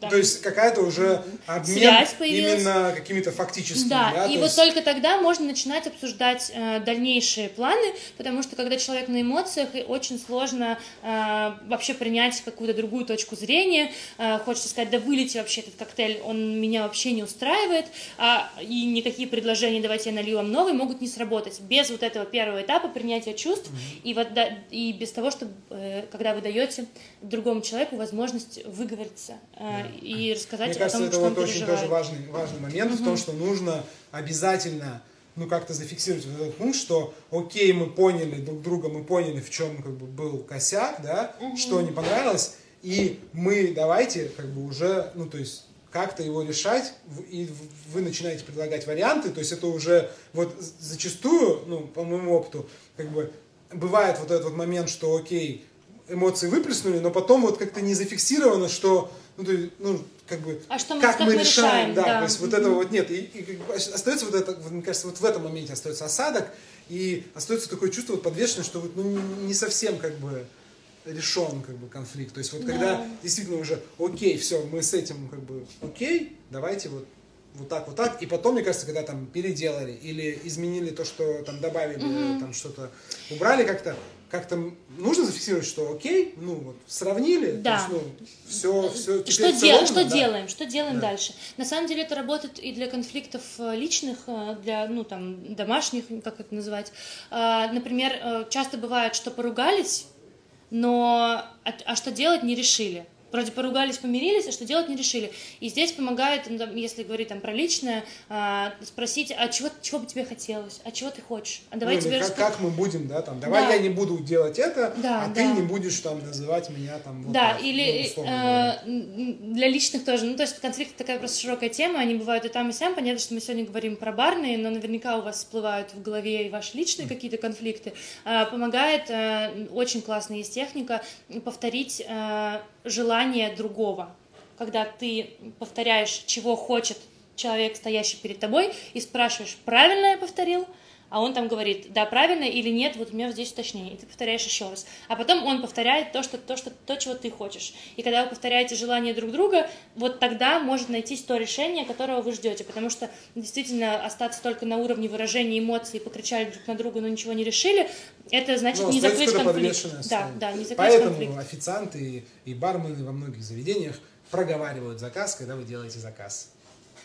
[SPEAKER 2] там,
[SPEAKER 1] То есть какая-то уже обмен
[SPEAKER 2] Связь появилась.
[SPEAKER 1] именно какими-то фактическими,
[SPEAKER 2] да,
[SPEAKER 1] да,
[SPEAKER 2] и
[SPEAKER 1] то
[SPEAKER 2] вот
[SPEAKER 1] есть-
[SPEAKER 2] только тогда можно начинать обсуждать э, дальнейшие планы, потому что когда человек на эмоциях, и очень сложно э, вообще принять какую-то другую точку зрения. Э, хочется сказать, да вылейте вообще этот коктейль, он меня вообще не устраивает, а, и никакие предложения, давайте я налью вам новый, могут не сработать без вот этого первого этапа принятия чувств и, вот, да, и без того, чтобы э, когда вы даете другому человеку возможность выговориться э, и рассказать
[SPEAKER 1] Мне
[SPEAKER 2] о
[SPEAKER 1] кажется,
[SPEAKER 2] том,
[SPEAKER 1] это
[SPEAKER 2] что
[SPEAKER 1] вот
[SPEAKER 2] он
[SPEAKER 1] очень
[SPEAKER 2] переживает.
[SPEAKER 1] тоже важный, важный момент в том, что нужно обязательно ну как-то зафиксировать вот этот пункт, что окей, мы поняли друг друга, мы поняли, в чем как бы был косяк, да, что не понравилось, и мы давайте как бы уже, ну то есть как-то его решать, и вы начинаете предлагать варианты, то есть это уже вот зачастую, ну по моему опыту, как бы бывает вот этот вот момент, что окей, эмоции выплеснули, но потом вот как-то не зафиксировано, что ну, то ну, как бы,
[SPEAKER 2] А что мы-
[SPEAKER 1] как,
[SPEAKER 2] как
[SPEAKER 1] мы решаем,
[SPEAKER 2] решаем,
[SPEAKER 1] да,
[SPEAKER 2] да.
[SPEAKER 1] то есть вот этого вот нет, и, и остается вот это, мне кажется, вот в этом моменте остается осадок, и остается такое чувство вот подвешенное, что вот, ну, не, совсем как бы решен как бы конфликт, то есть вот когда действительно уже окей, все, мы с этим как бы окей, давайте вот вот так, вот так, и потом, мне кажется, когда там переделали или изменили то, что там добавили, там что-то убрали как-то, как-то нужно зафиксировать, что окей, ну вот сравнили,
[SPEAKER 2] Да.
[SPEAKER 1] то есть, ну, все, все,
[SPEAKER 2] Что, дел- что делаем, что делаем дальше? На самом деле это работает и для конфликтов э, личных, э, для, ну, там, домашних, как это называть. Например, э, часто бывает, что поругались, но а, а что делать не решили. Вроде поругались, помирились, а что делать не решили. И здесь помогает, ну, если говорить там про личное, а, спросить, а чего, чего бы тебе хотелось, а чего ты хочешь, а давай
[SPEAKER 1] ну,
[SPEAKER 2] тебе
[SPEAKER 1] как, как мы будем, да, там, давай
[SPEAKER 2] Да.
[SPEAKER 1] я не буду делать это,
[SPEAKER 2] Да,
[SPEAKER 1] а
[SPEAKER 2] да.
[SPEAKER 1] ты не будешь там называть меня там вот
[SPEAKER 2] Да,
[SPEAKER 1] так,
[SPEAKER 2] или
[SPEAKER 1] ну,
[SPEAKER 2] э, для личных тоже. Ну, то есть конфликт такая просто широкая тема, они бывают и там, и сям. Понятно, что мы сегодня говорим про барные, но наверняка у вас всплывают в голове и ваши личные какие-то конфликты. А, Помогает, э, очень классная есть техника, повторить э, желание другого. Когда ты повторяешь, чего хочет человек, стоящий перед тобой, и спрашиваешь, правильно я повторил? А он там говорит, да, правильно или нет, вот у меня вот здесь уточнение. И ты повторяешь еще раз. А потом он повторяет то, что, то, что, то, чего ты хочешь. И когда вы повторяете желание друг друга, вот тогда может найтись то решение, которого вы ждете. Потому что действительно остаться только на уровне выражения эмоций, покричали друг на друга, но ничего не решили, это значит
[SPEAKER 1] Ну,
[SPEAKER 2] не закрыть конфликт. Да, да, не закрыть
[SPEAKER 1] Поэтому
[SPEAKER 2] конфликт.
[SPEAKER 1] официанты и бармены во многих заведениях проговаривают заказ, когда вы делаете заказ.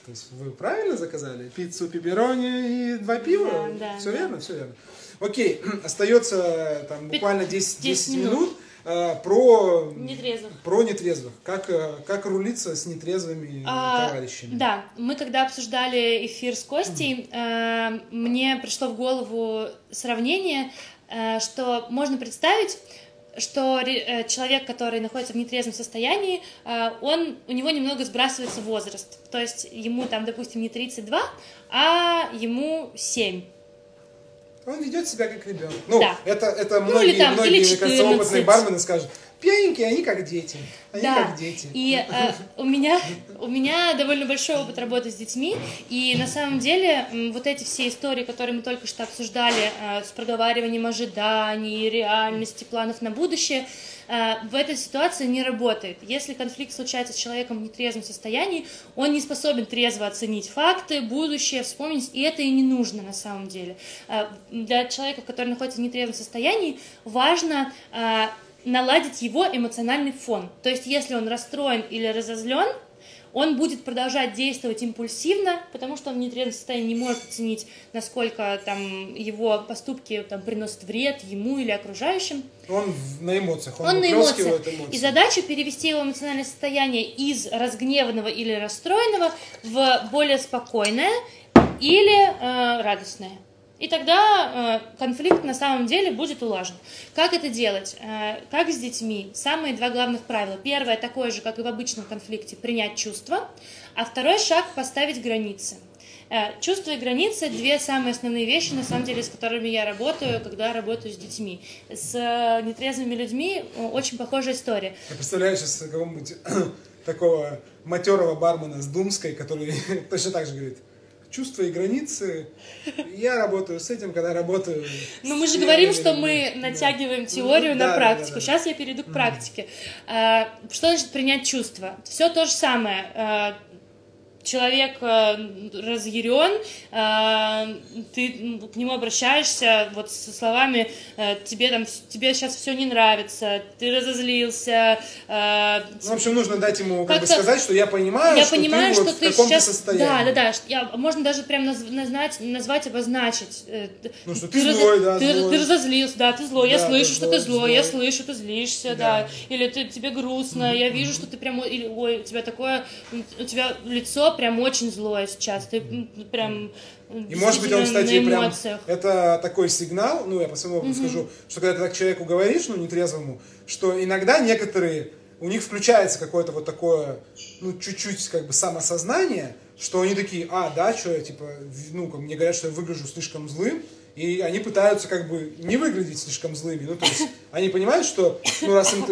[SPEAKER 1] То есть вы правильно заказали? Пиццу, пепперони и два пива?
[SPEAKER 2] Да, да,
[SPEAKER 1] все
[SPEAKER 2] да.
[SPEAKER 1] верно, все верно. Окей, остается там буквально 10, 10
[SPEAKER 2] 10
[SPEAKER 1] минут,
[SPEAKER 2] минут.
[SPEAKER 1] э, про,
[SPEAKER 2] Нетрезвых.
[SPEAKER 1] про нетрезвых. Как, э, как рулиться с нетрезвыми
[SPEAKER 2] А,
[SPEAKER 1] товарищами.
[SPEAKER 2] Да, мы когда обсуждали эфир с Костей, э, мне пришло в голову сравнение, что можно представить, что э, человек, который находится в нетрезвом состоянии, э, он, у него немного сбрасывается возраст. То есть ему там, допустим, не 32, а ему 7.
[SPEAKER 1] Он ведет себя как ребенок. Ну,
[SPEAKER 2] Да.
[SPEAKER 1] это, это
[SPEAKER 2] Ну,
[SPEAKER 1] многие,
[SPEAKER 2] или там,
[SPEAKER 1] многие,
[SPEAKER 2] или
[SPEAKER 1] мне кажется,
[SPEAKER 2] 14.
[SPEAKER 1] опытные бармены скажут, пьяненькие, они как дети. Они
[SPEAKER 2] Да,
[SPEAKER 1] как дети.
[SPEAKER 2] и э, у, меня, у меня довольно большой опыт работы с детьми, и на самом деле вот эти все истории, которые мы только что обсуждали, э, с проговариванием ожиданий, реальности, планов на будущее, э, в этой ситуации не работает. Если конфликт случается с человеком в нетрезвом состоянии, он не способен трезво оценить факты, будущее, вспомнить, и это и не нужно на самом деле. Э, Для человека, который находится в нетрезвом состоянии, важно э, наладить его эмоциональный фон. То есть, если он расстроен или разозлен, он будет продолжать действовать импульсивно, потому что он в нетрезвом состоянии не может оценить, насколько там его поступки там, приносят вред ему или окружающим.
[SPEAKER 1] Он на эмоциях, он,
[SPEAKER 2] Он на эмоциях.
[SPEAKER 1] эмоции.
[SPEAKER 2] И задача перевести его эмоциональное состояние из разгневанного или расстроенного в более спокойное или э, радостное. И тогда э, конфликт на самом деле будет улажен. Как это делать? Э, как с детьми? Самые два главных правила. Первое, такое же, как и в обычном конфликте, принять чувства. А второй шаг – поставить границы. Э, Чувства и границы – две самые основные вещи, на самом деле, с которыми я работаю, когда работаю с детьми. С нетрезвыми людьми очень похожая история.
[SPEAKER 1] Я представляю сейчас какого-нибудь такого матерого бармена с Думской, который точно так же говорит, чувства и границы, я работаю с этим, когда работаю
[SPEAKER 2] Ну, мы же говорим, что
[SPEAKER 1] людьми».
[SPEAKER 2] мы натягиваем теорию
[SPEAKER 1] Ну,
[SPEAKER 2] на практику. Сейчас я перейду к практике. А, Что значит принять чувства? Все то же самое. Человек э, разъярен, э, ты к нему обращаешься вот со словами э, тебе там тебе сейчас все не нравится, ты разозлился,
[SPEAKER 1] Ну, в общем, нужно дать ему как бы
[SPEAKER 2] Как-то-
[SPEAKER 1] сказать, что я понимаю,
[SPEAKER 2] я
[SPEAKER 1] что
[SPEAKER 2] понимаю,
[SPEAKER 1] ты
[SPEAKER 2] что
[SPEAKER 1] вот в
[SPEAKER 2] ты
[SPEAKER 1] таком-то
[SPEAKER 2] сейчас,
[SPEAKER 1] состоянии.
[SPEAKER 2] да, да, да, я, можно даже прям наз- назвать, назвать, обозначить.
[SPEAKER 1] Ну, что ты
[SPEAKER 2] разо-
[SPEAKER 1] злой, да,
[SPEAKER 2] ты,
[SPEAKER 1] злой.
[SPEAKER 2] ты разозлился, да, ты злой, я
[SPEAKER 1] Да,
[SPEAKER 2] слышу,
[SPEAKER 1] ты
[SPEAKER 2] что ты
[SPEAKER 1] злой,
[SPEAKER 2] злой, я
[SPEAKER 1] злой.
[SPEAKER 2] слышу, ты злишься,
[SPEAKER 1] Да.
[SPEAKER 2] да, или ты, тебе грустно, я вижу, что ты прям, или, ой, у тебя такое, у тебя лицо прям очень злое сейчас, ты прям
[SPEAKER 1] И может быть он, кстати,
[SPEAKER 2] на
[SPEAKER 1] прям это такой сигнал, ну я по своему опыту скажу, что когда ты так человеку говоришь, ну нетрезвому, что иногда некоторые у них включается какое-то вот такое, ну чуть-чуть как бы самосознание, что они такие, а да, что я типа, ну как мне говорят, что я выгляжу слишком злым, и они пытаются как бы не выглядеть слишком злыми, ну то есть они понимают, что ну раз им,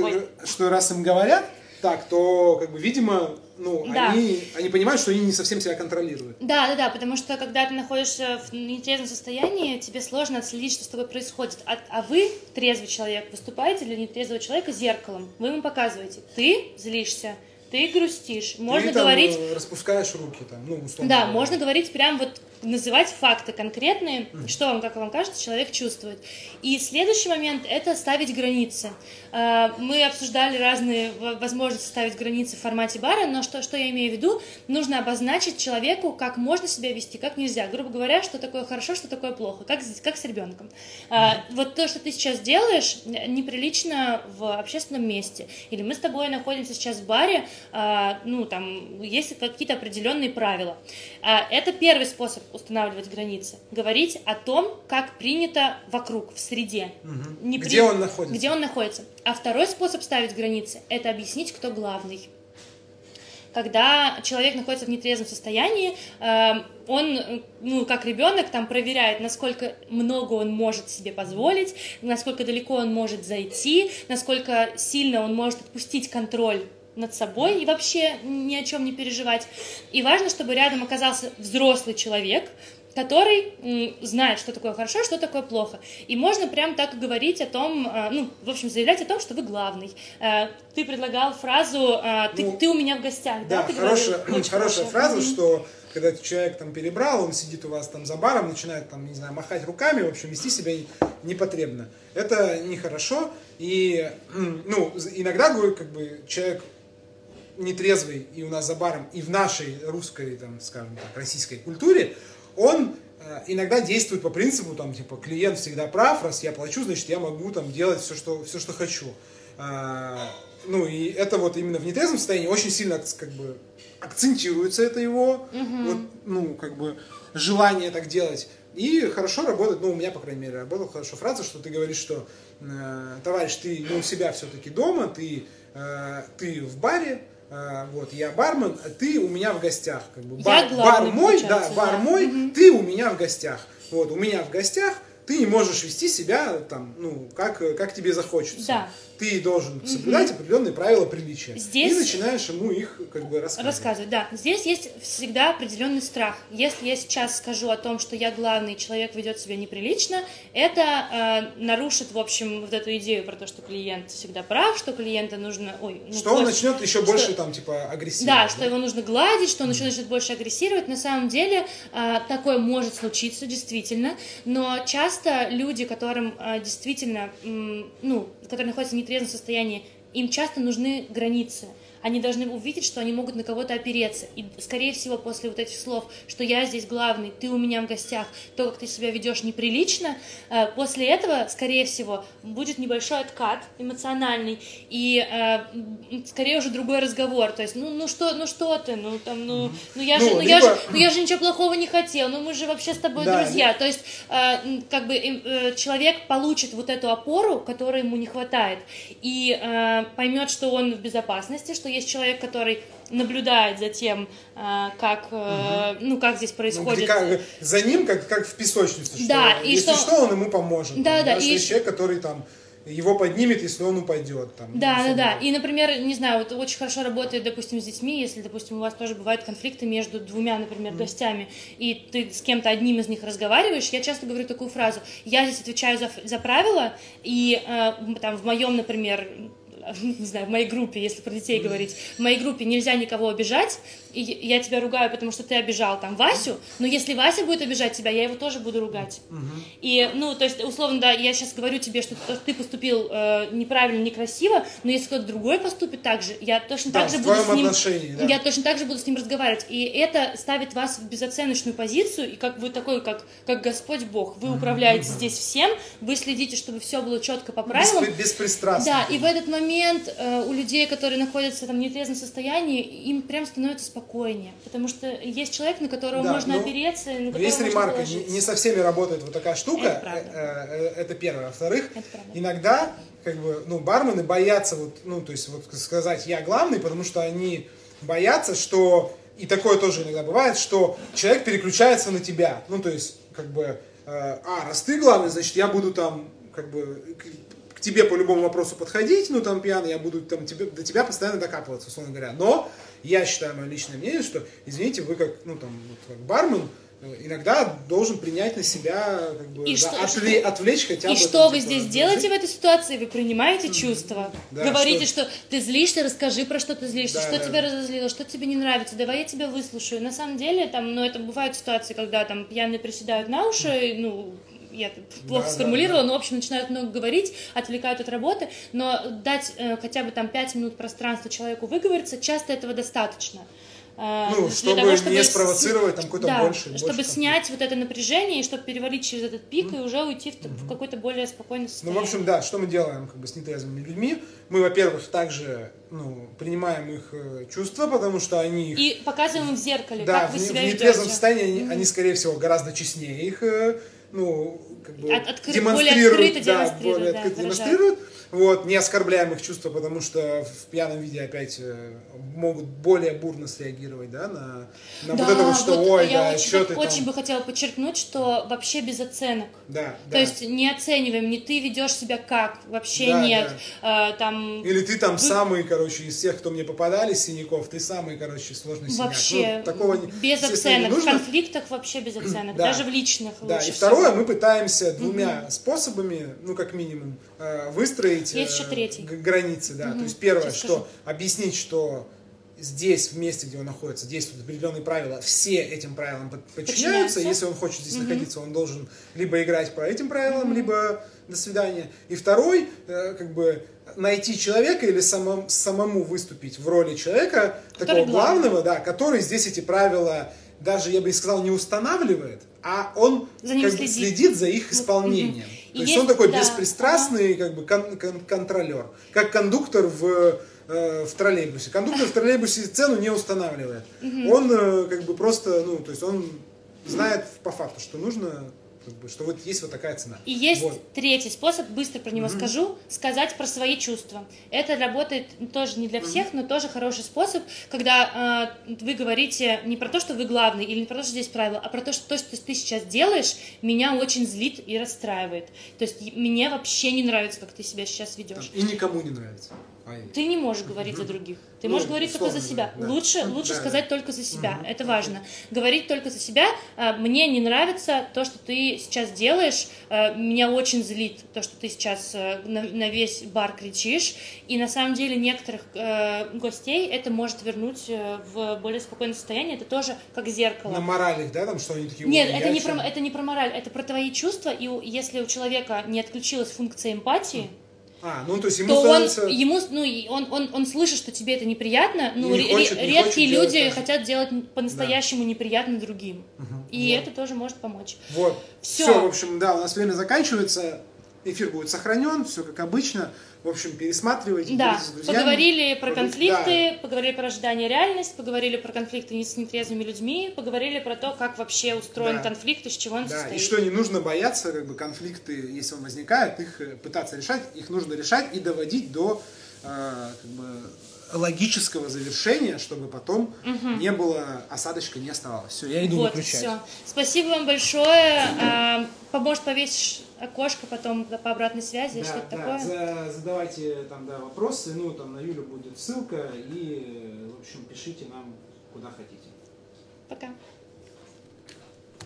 [SPEAKER 1] что раз им говорят так, то как бы видимо, ну
[SPEAKER 2] Да.
[SPEAKER 1] они они понимают, что они не совсем себя контролируют.
[SPEAKER 2] Да, да, да, потому что когда ты находишься в нетрезвом состоянии, тебе сложно отследить, что с тобой происходит. А, а вы, трезвый человек, выступаете для нетрезвого человека зеркалом. Вы ему показываете, ты злишься, ты грустишь. Можно
[SPEAKER 1] ты, там,
[SPEAKER 2] говорить...
[SPEAKER 1] э, распускаешь руки там, ну, условно.
[SPEAKER 2] Да,
[SPEAKER 1] говоря.
[SPEAKER 2] можно говорить прям вот называть факты конкретные, что вам, как вам кажется, человек чувствует. И следующий момент – это ставить границы. А, Мы обсуждали разные возможности ставить границы в формате бара, но что, что я имею в виду? Нужно обозначить человеку, как можно себя вести, как нельзя. Грубо говоря, что такое хорошо, что такое плохо, как, с- как с ребенком. А, Вот то, что ты сейчас делаешь, неприлично в общественном месте. Или мы с тобой находимся сейчас в баре, а, ну, там, есть какие-то определенные правила. Это первый способ устанавливать границы. Говорить о том, как принято вокруг, в среде. Не
[SPEAKER 1] Где он находится?
[SPEAKER 2] Где он находится. А второй способ ставить границы – это объяснить, кто главный. Когда человек находится в нетрезвом состоянии, э, он, ну, как ребенок, там проверяет, насколько много он может себе позволить, насколько далеко он может зайти, насколько сильно он может отпустить контроль над собой и вообще ни о чем не переживать. И важно, чтобы рядом оказался взрослый человек, который знает, что такое хорошо, что такое плохо. И можно прям так говорить о том, э, ну, в общем, заявлять о том, что вы главный. Э, Ты предлагал фразу э, «ты,
[SPEAKER 1] Ну,
[SPEAKER 2] ты у меня в гостях», да?
[SPEAKER 1] Да, хорошая,
[SPEAKER 2] говорил? Очень
[SPEAKER 1] хорошая фраза, что когда человек там перебрал, он сидит у вас там за баром, начинает там, не знаю, махать руками, в общем, вести себя непотребно. Это нехорошо. И, ну, иногда, говорю, как бы, человек нетрезвый и у нас за баром, и в нашей русской, там, скажем так, российской культуре, он э, иногда действует по принципу, там, типа, клиент всегда прав, раз я плачу, значит, я могу там делать все, что, все, что хочу. А, ну, и это вот именно в нетрезвом состоянии очень сильно, как бы, акцентируется это его, вот, ну, как бы, желание так делать. И хорошо работает, ну, у меня, по крайней мере, работала хорошо фраза, что ты говоришь, что, э, товарищ, ты не у себя все-таки дома, ты, э, ты в баре, э, вот, я бармен, а ты у меня в гостях. Как бы,
[SPEAKER 2] Я
[SPEAKER 1] бар,
[SPEAKER 2] главный,
[SPEAKER 1] бар мой, да, бар
[SPEAKER 2] да.
[SPEAKER 1] мой, ты у меня в гостях. Вот, у меня в гостях, ты не можешь вести себя там, ну, как, как тебе захочется.
[SPEAKER 2] Да.
[SPEAKER 1] Ты должен соблюдать определенные правила приличия.
[SPEAKER 2] Здесь-
[SPEAKER 1] И начинаешь ему их как бы рассказывать.
[SPEAKER 2] Рассказывать, да. Здесь есть всегда определенный страх. Если я сейчас скажу о том, что я главный, человек ведет себя неприлично, это э, нарушит, в общем, вот эту идею про то, что клиент всегда прав, что клиента нужно... Ой, ну,
[SPEAKER 1] Что он начнет еще
[SPEAKER 2] что-
[SPEAKER 1] больше там, типа, агрессировать.
[SPEAKER 2] Да, что его нужно гладить, что он еще начнет больше агрессировать. На самом деле а, такое может случиться, действительно. Но часто люди, которым а, действительно, м, ну, которые находятся в нетрезвом состоянии, им часто нужны границы. Они должны увидеть, что они могут на кого-то опереться. И, скорее всего, после вот этих слов, что я здесь главный, ты у меня в гостях, то, как ты себя ведешь неприлично, э, после этого, скорее всего, будет небольшой откат эмоциональный, и э, скорее уже другой разговор. То есть, ну, ну что, ну что ты, ну там, ну, ну я
[SPEAKER 1] Ну,
[SPEAKER 2] же, ну я
[SPEAKER 1] либо-
[SPEAKER 2] же, ну я же ничего плохого не хотел, ну мы же вообще с тобой
[SPEAKER 1] Да,
[SPEAKER 2] друзья. То есть, э, как бы человек получит вот эту опору, которой ему не хватает, и поймет, что он в безопасности, что есть человек, который наблюдает за тем, э, как, э, ну, как здесь
[SPEAKER 1] Ну,
[SPEAKER 2] происходит.
[SPEAKER 1] где как- за ним, как, как в песочнице. Что,
[SPEAKER 2] Да, и
[SPEAKER 1] если
[SPEAKER 2] что-
[SPEAKER 1] что... он ему поможет.
[SPEAKER 2] Да,
[SPEAKER 1] там,
[SPEAKER 2] да,
[SPEAKER 1] что
[SPEAKER 2] и-
[SPEAKER 1] есть человек, который там его поднимет, если он упадет. Там,
[SPEAKER 2] Да, да, да. И, например, не знаю, вот очень хорошо работает, допустим, с детьми, если, допустим, у вас тоже бывают конфликты между двумя, например, гостями, и ты с кем-то одним из них разговариваешь, я часто говорю такую фразу: я здесь отвечаю за, за правила, и э, там в моем, например, не знаю, в моей группе, если про детей говорить, в моей группе нельзя никого обижать, и я тебя ругаю, потому что ты обижал там Васю, но если Вася будет обижать тебя, я его тоже буду ругать. И, ну, то есть, условно, да, я сейчас говорю тебе, что ты поступил э, неправильно, некрасиво, но если кто-то другой поступит так же, я точно
[SPEAKER 1] Да,
[SPEAKER 2] так же буду с ним...
[SPEAKER 1] да.
[SPEAKER 2] Я точно так же буду с ним разговаривать. И это ставит вас в безоценочную позицию, и как вы такой, как, как Господь Бог. Вы управляете здесь всем, вы следите, чтобы все было четко по правилам.
[SPEAKER 1] Беспри- беспристрастно.
[SPEAKER 2] Да, и в этот момент э, у людей, которые находятся там в нетрезвом состоянии, им прям становится спокойнее. Потому что есть человек, на которого
[SPEAKER 1] Да,
[SPEAKER 2] можно
[SPEAKER 1] ну,
[SPEAKER 2] опереться, на
[SPEAKER 1] Есть ремарка, не, не со всеми работает вот такая штука,
[SPEAKER 2] Это правда.
[SPEAKER 1] э, э, это первое. Во-вторых,
[SPEAKER 2] Это правда.
[SPEAKER 1] иногда как бы, ну, бармены боятся вот, ну, то есть вот сказать я главный, потому что они боятся, что и такое тоже иногда бывает, что человек переключается на тебя. Ну, то есть, как бы, а, раз ты главный, значит, я буду там, как бы, к, тебе по любому вопросу подходить, ну, там, пьяный, я буду там тебе, до тебя постоянно докапываться, условно говоря. Но я считаю, мое личное мнение, что, извините, вы как, ну, там, вот как бармен, э, иногда должен принять на себя, как бы,
[SPEAKER 2] И
[SPEAKER 1] да,
[SPEAKER 2] что-
[SPEAKER 1] отвле- отвлечь хотя бы.
[SPEAKER 2] И что
[SPEAKER 1] там,
[SPEAKER 2] вы
[SPEAKER 1] типа,
[SPEAKER 2] здесь делаете в этой ситуации? Вы принимаете чувства.
[SPEAKER 1] Да,
[SPEAKER 2] Говорите,
[SPEAKER 1] что-
[SPEAKER 2] что... ты злишься, расскажи про что ты злишься,
[SPEAKER 1] Да,
[SPEAKER 2] что
[SPEAKER 1] да.
[SPEAKER 2] тебя разозлило, что тебе не нравится, давай я тебя выслушаю. На самом деле, там, ну, это бывают ситуации, когда там пьяные приседают на уши, ну, я плохо
[SPEAKER 1] Да, да,
[SPEAKER 2] сформулировала,
[SPEAKER 1] да.
[SPEAKER 2] но, в общем, начинают много говорить, отвлекают от работы, но дать э, хотя бы там 5 минут пространства человеку выговориться, часто этого достаточно. Э,
[SPEAKER 1] Ну, чтобы
[SPEAKER 2] того,
[SPEAKER 1] не
[SPEAKER 2] с-
[SPEAKER 1] спровоцировать там какой-то
[SPEAKER 2] да,
[SPEAKER 1] больше- больше
[SPEAKER 2] чтобы
[SPEAKER 1] конфликт.
[SPEAKER 2] снять вот это напряжение и чтобы перевалить через этот пик и уже уйти в, т- в какое-то более спокойное
[SPEAKER 1] Ну,
[SPEAKER 2] состояние.
[SPEAKER 1] в общем, да, что мы делаем как бы с нетрезвыми людьми? Мы, во-первых, также ну, принимаем их э, чувства, потому что они их
[SPEAKER 2] И показываем им в зеркале,
[SPEAKER 1] да,
[SPEAKER 2] как
[SPEAKER 1] в,
[SPEAKER 2] вы
[SPEAKER 1] не-
[SPEAKER 2] себя
[SPEAKER 1] в нетрезвом
[SPEAKER 2] ведете.
[SPEAKER 1] состоянии они, они, скорее всего, гораздо честнее их, э, ну, как бы
[SPEAKER 2] От- откры-
[SPEAKER 1] демонстрируют,
[SPEAKER 2] более открыто
[SPEAKER 1] да,
[SPEAKER 2] демонстрируют,
[SPEAKER 1] более
[SPEAKER 2] да,
[SPEAKER 1] открыто
[SPEAKER 2] выражают.
[SPEAKER 1] демонстрируют. Вот, не оскорбляем их чувства, потому что в пьяном виде опять э, могут более бурно среагировать, да, на, на
[SPEAKER 2] Да,
[SPEAKER 1] вот это вот, что,
[SPEAKER 2] вот
[SPEAKER 1] ой,
[SPEAKER 2] я
[SPEAKER 1] да,
[SPEAKER 2] очень,
[SPEAKER 1] что ты
[SPEAKER 2] очень
[SPEAKER 1] там...
[SPEAKER 2] бы хотела подчеркнуть, что вообще без оценок.
[SPEAKER 1] Да,
[SPEAKER 2] То
[SPEAKER 1] да.
[SPEAKER 2] есть не оцениваем, не ты ведешь себя как, вообще
[SPEAKER 1] Да,
[SPEAKER 2] нет. А, там
[SPEAKER 1] Или ты там
[SPEAKER 2] Вы-
[SPEAKER 1] самый, короче, из всех, кто мне попадались, синяков, ты самый, короче, сложный синяк.
[SPEAKER 2] вообще
[SPEAKER 1] Ну, такого
[SPEAKER 2] без оценок. В
[SPEAKER 1] нужно.
[SPEAKER 2] конфликтах вообще без оценок,
[SPEAKER 1] Да.
[SPEAKER 2] даже в личных.
[SPEAKER 1] Да, и
[SPEAKER 2] всего.
[SPEAKER 1] второе, мы пытаемся двумя способами, ну, как минимум, выстроить
[SPEAKER 2] Есть
[SPEAKER 1] э,
[SPEAKER 2] еще третий.
[SPEAKER 1] границы, да.
[SPEAKER 2] Мгм.
[SPEAKER 1] То есть первое, что
[SPEAKER 2] скажу.
[SPEAKER 1] объяснить, что здесь, в месте, где он находится, действуют определенные правила, все этим правилам под- подчиняются. Если он хочет здесь
[SPEAKER 2] Мгм.
[SPEAKER 1] находиться, он должен либо играть по этим правилам, либо до свидания. И второй, э, как бы, найти человека или самому, самому выступить в роли человека,
[SPEAKER 2] Который
[SPEAKER 1] такого главного, да, который здесь эти правила даже, я бы не сказал, не устанавливает, а он
[SPEAKER 2] За
[SPEAKER 1] как
[SPEAKER 2] следит.
[SPEAKER 1] следит за их исполнением. То есть,
[SPEAKER 2] есть-
[SPEAKER 1] он такой
[SPEAKER 2] да,
[SPEAKER 1] беспристрастный, как бы кон- кон- контролер, как кондуктор в э, в троллейбусе. Кондуктор в троллейбусе цену не устанавливает. Он э, как бы просто, ну, то есть он знает по факту, что нужно, как бы, что вот есть вот такая цена.
[SPEAKER 2] И есть
[SPEAKER 1] Вот.
[SPEAKER 2] третий способ, быстро про него скажу, сказать про свои чувства. Это работает тоже не для всех, но тоже хороший способ, когда э, вы говорите не про то, что вы главный, или не про то, что здесь правило, а про то, что то, что ты сейчас делаешь, меня очень злит и расстраивает. То есть мне вообще не нравится, как ты себя сейчас
[SPEAKER 1] Там,
[SPEAKER 2] ведешь.
[SPEAKER 1] и никому не нравится.
[SPEAKER 2] Ты не можешь говорить за других. Ты
[SPEAKER 1] Ну,
[SPEAKER 2] можешь говорить только за себя.
[SPEAKER 1] да.
[SPEAKER 2] Лучше,
[SPEAKER 1] Ну,
[SPEAKER 2] лучше
[SPEAKER 1] да,
[SPEAKER 2] сказать только за себя. Это важно. Говорить только за себя. А, Мне не нравится то, что ты сейчас делаешь. А, Меня очень злит то, что ты сейчас э, на, на весь бар кричишь. И на самом деле некоторых гостей это может вернуть э, в более спокойное состояние. Это тоже как зеркало.
[SPEAKER 1] На моралях, да, там, что они такие...
[SPEAKER 2] Нет,
[SPEAKER 1] «Ой,
[SPEAKER 2] это не,
[SPEAKER 1] чё?»
[SPEAKER 2] про, это не про мораль, это про твои чувства. И если у человека не отключилась функция эмпатии,
[SPEAKER 1] А, ну, то есть ему
[SPEAKER 2] то он,
[SPEAKER 1] становится...
[SPEAKER 2] ему, ну, он, он, он слышит, что тебе это неприятно,
[SPEAKER 1] И не
[SPEAKER 2] ре-
[SPEAKER 1] хочет- не
[SPEAKER 2] редкие
[SPEAKER 1] делать
[SPEAKER 2] люди
[SPEAKER 1] так же.
[SPEAKER 2] хотят делать по-настоящему неприятно другим. И
[SPEAKER 1] Вот.
[SPEAKER 2] это тоже может помочь.
[SPEAKER 1] Вот.
[SPEAKER 2] Всё.
[SPEAKER 1] Все, в общем, да, у нас время заканчивается. Эфир будет сохранен, все как обычно. В общем, пересматривайте,
[SPEAKER 2] Да,
[SPEAKER 1] с друзьями.
[SPEAKER 2] поговорили про конфликты, поговорили про ожидание реальность, поговорили про конфликты с нетрезвыми людьми, поговорили про то, как вообще устроен
[SPEAKER 1] Да.
[SPEAKER 2] конфликт и с чего он
[SPEAKER 1] Да,
[SPEAKER 2] состоит.
[SPEAKER 1] и что не нужно бояться, как бы конфликты, если он возникает, их э, пытаться решать, их нужно решать и доводить до э, как бы, логического завершения, чтобы потом не было осадочка, не оставалось. Все, я иду
[SPEAKER 2] Вот,
[SPEAKER 1] выключать.
[SPEAKER 2] все. Спасибо вам большое. А, Поможет повесишь окошко потом по обратной связи,
[SPEAKER 1] Да,
[SPEAKER 2] что-то
[SPEAKER 1] да,
[SPEAKER 2] такое.
[SPEAKER 1] за- задавайте там да, вопросы, ну там на Юлю будет ссылка и, в общем, пишите нам куда хотите.
[SPEAKER 2] Пока.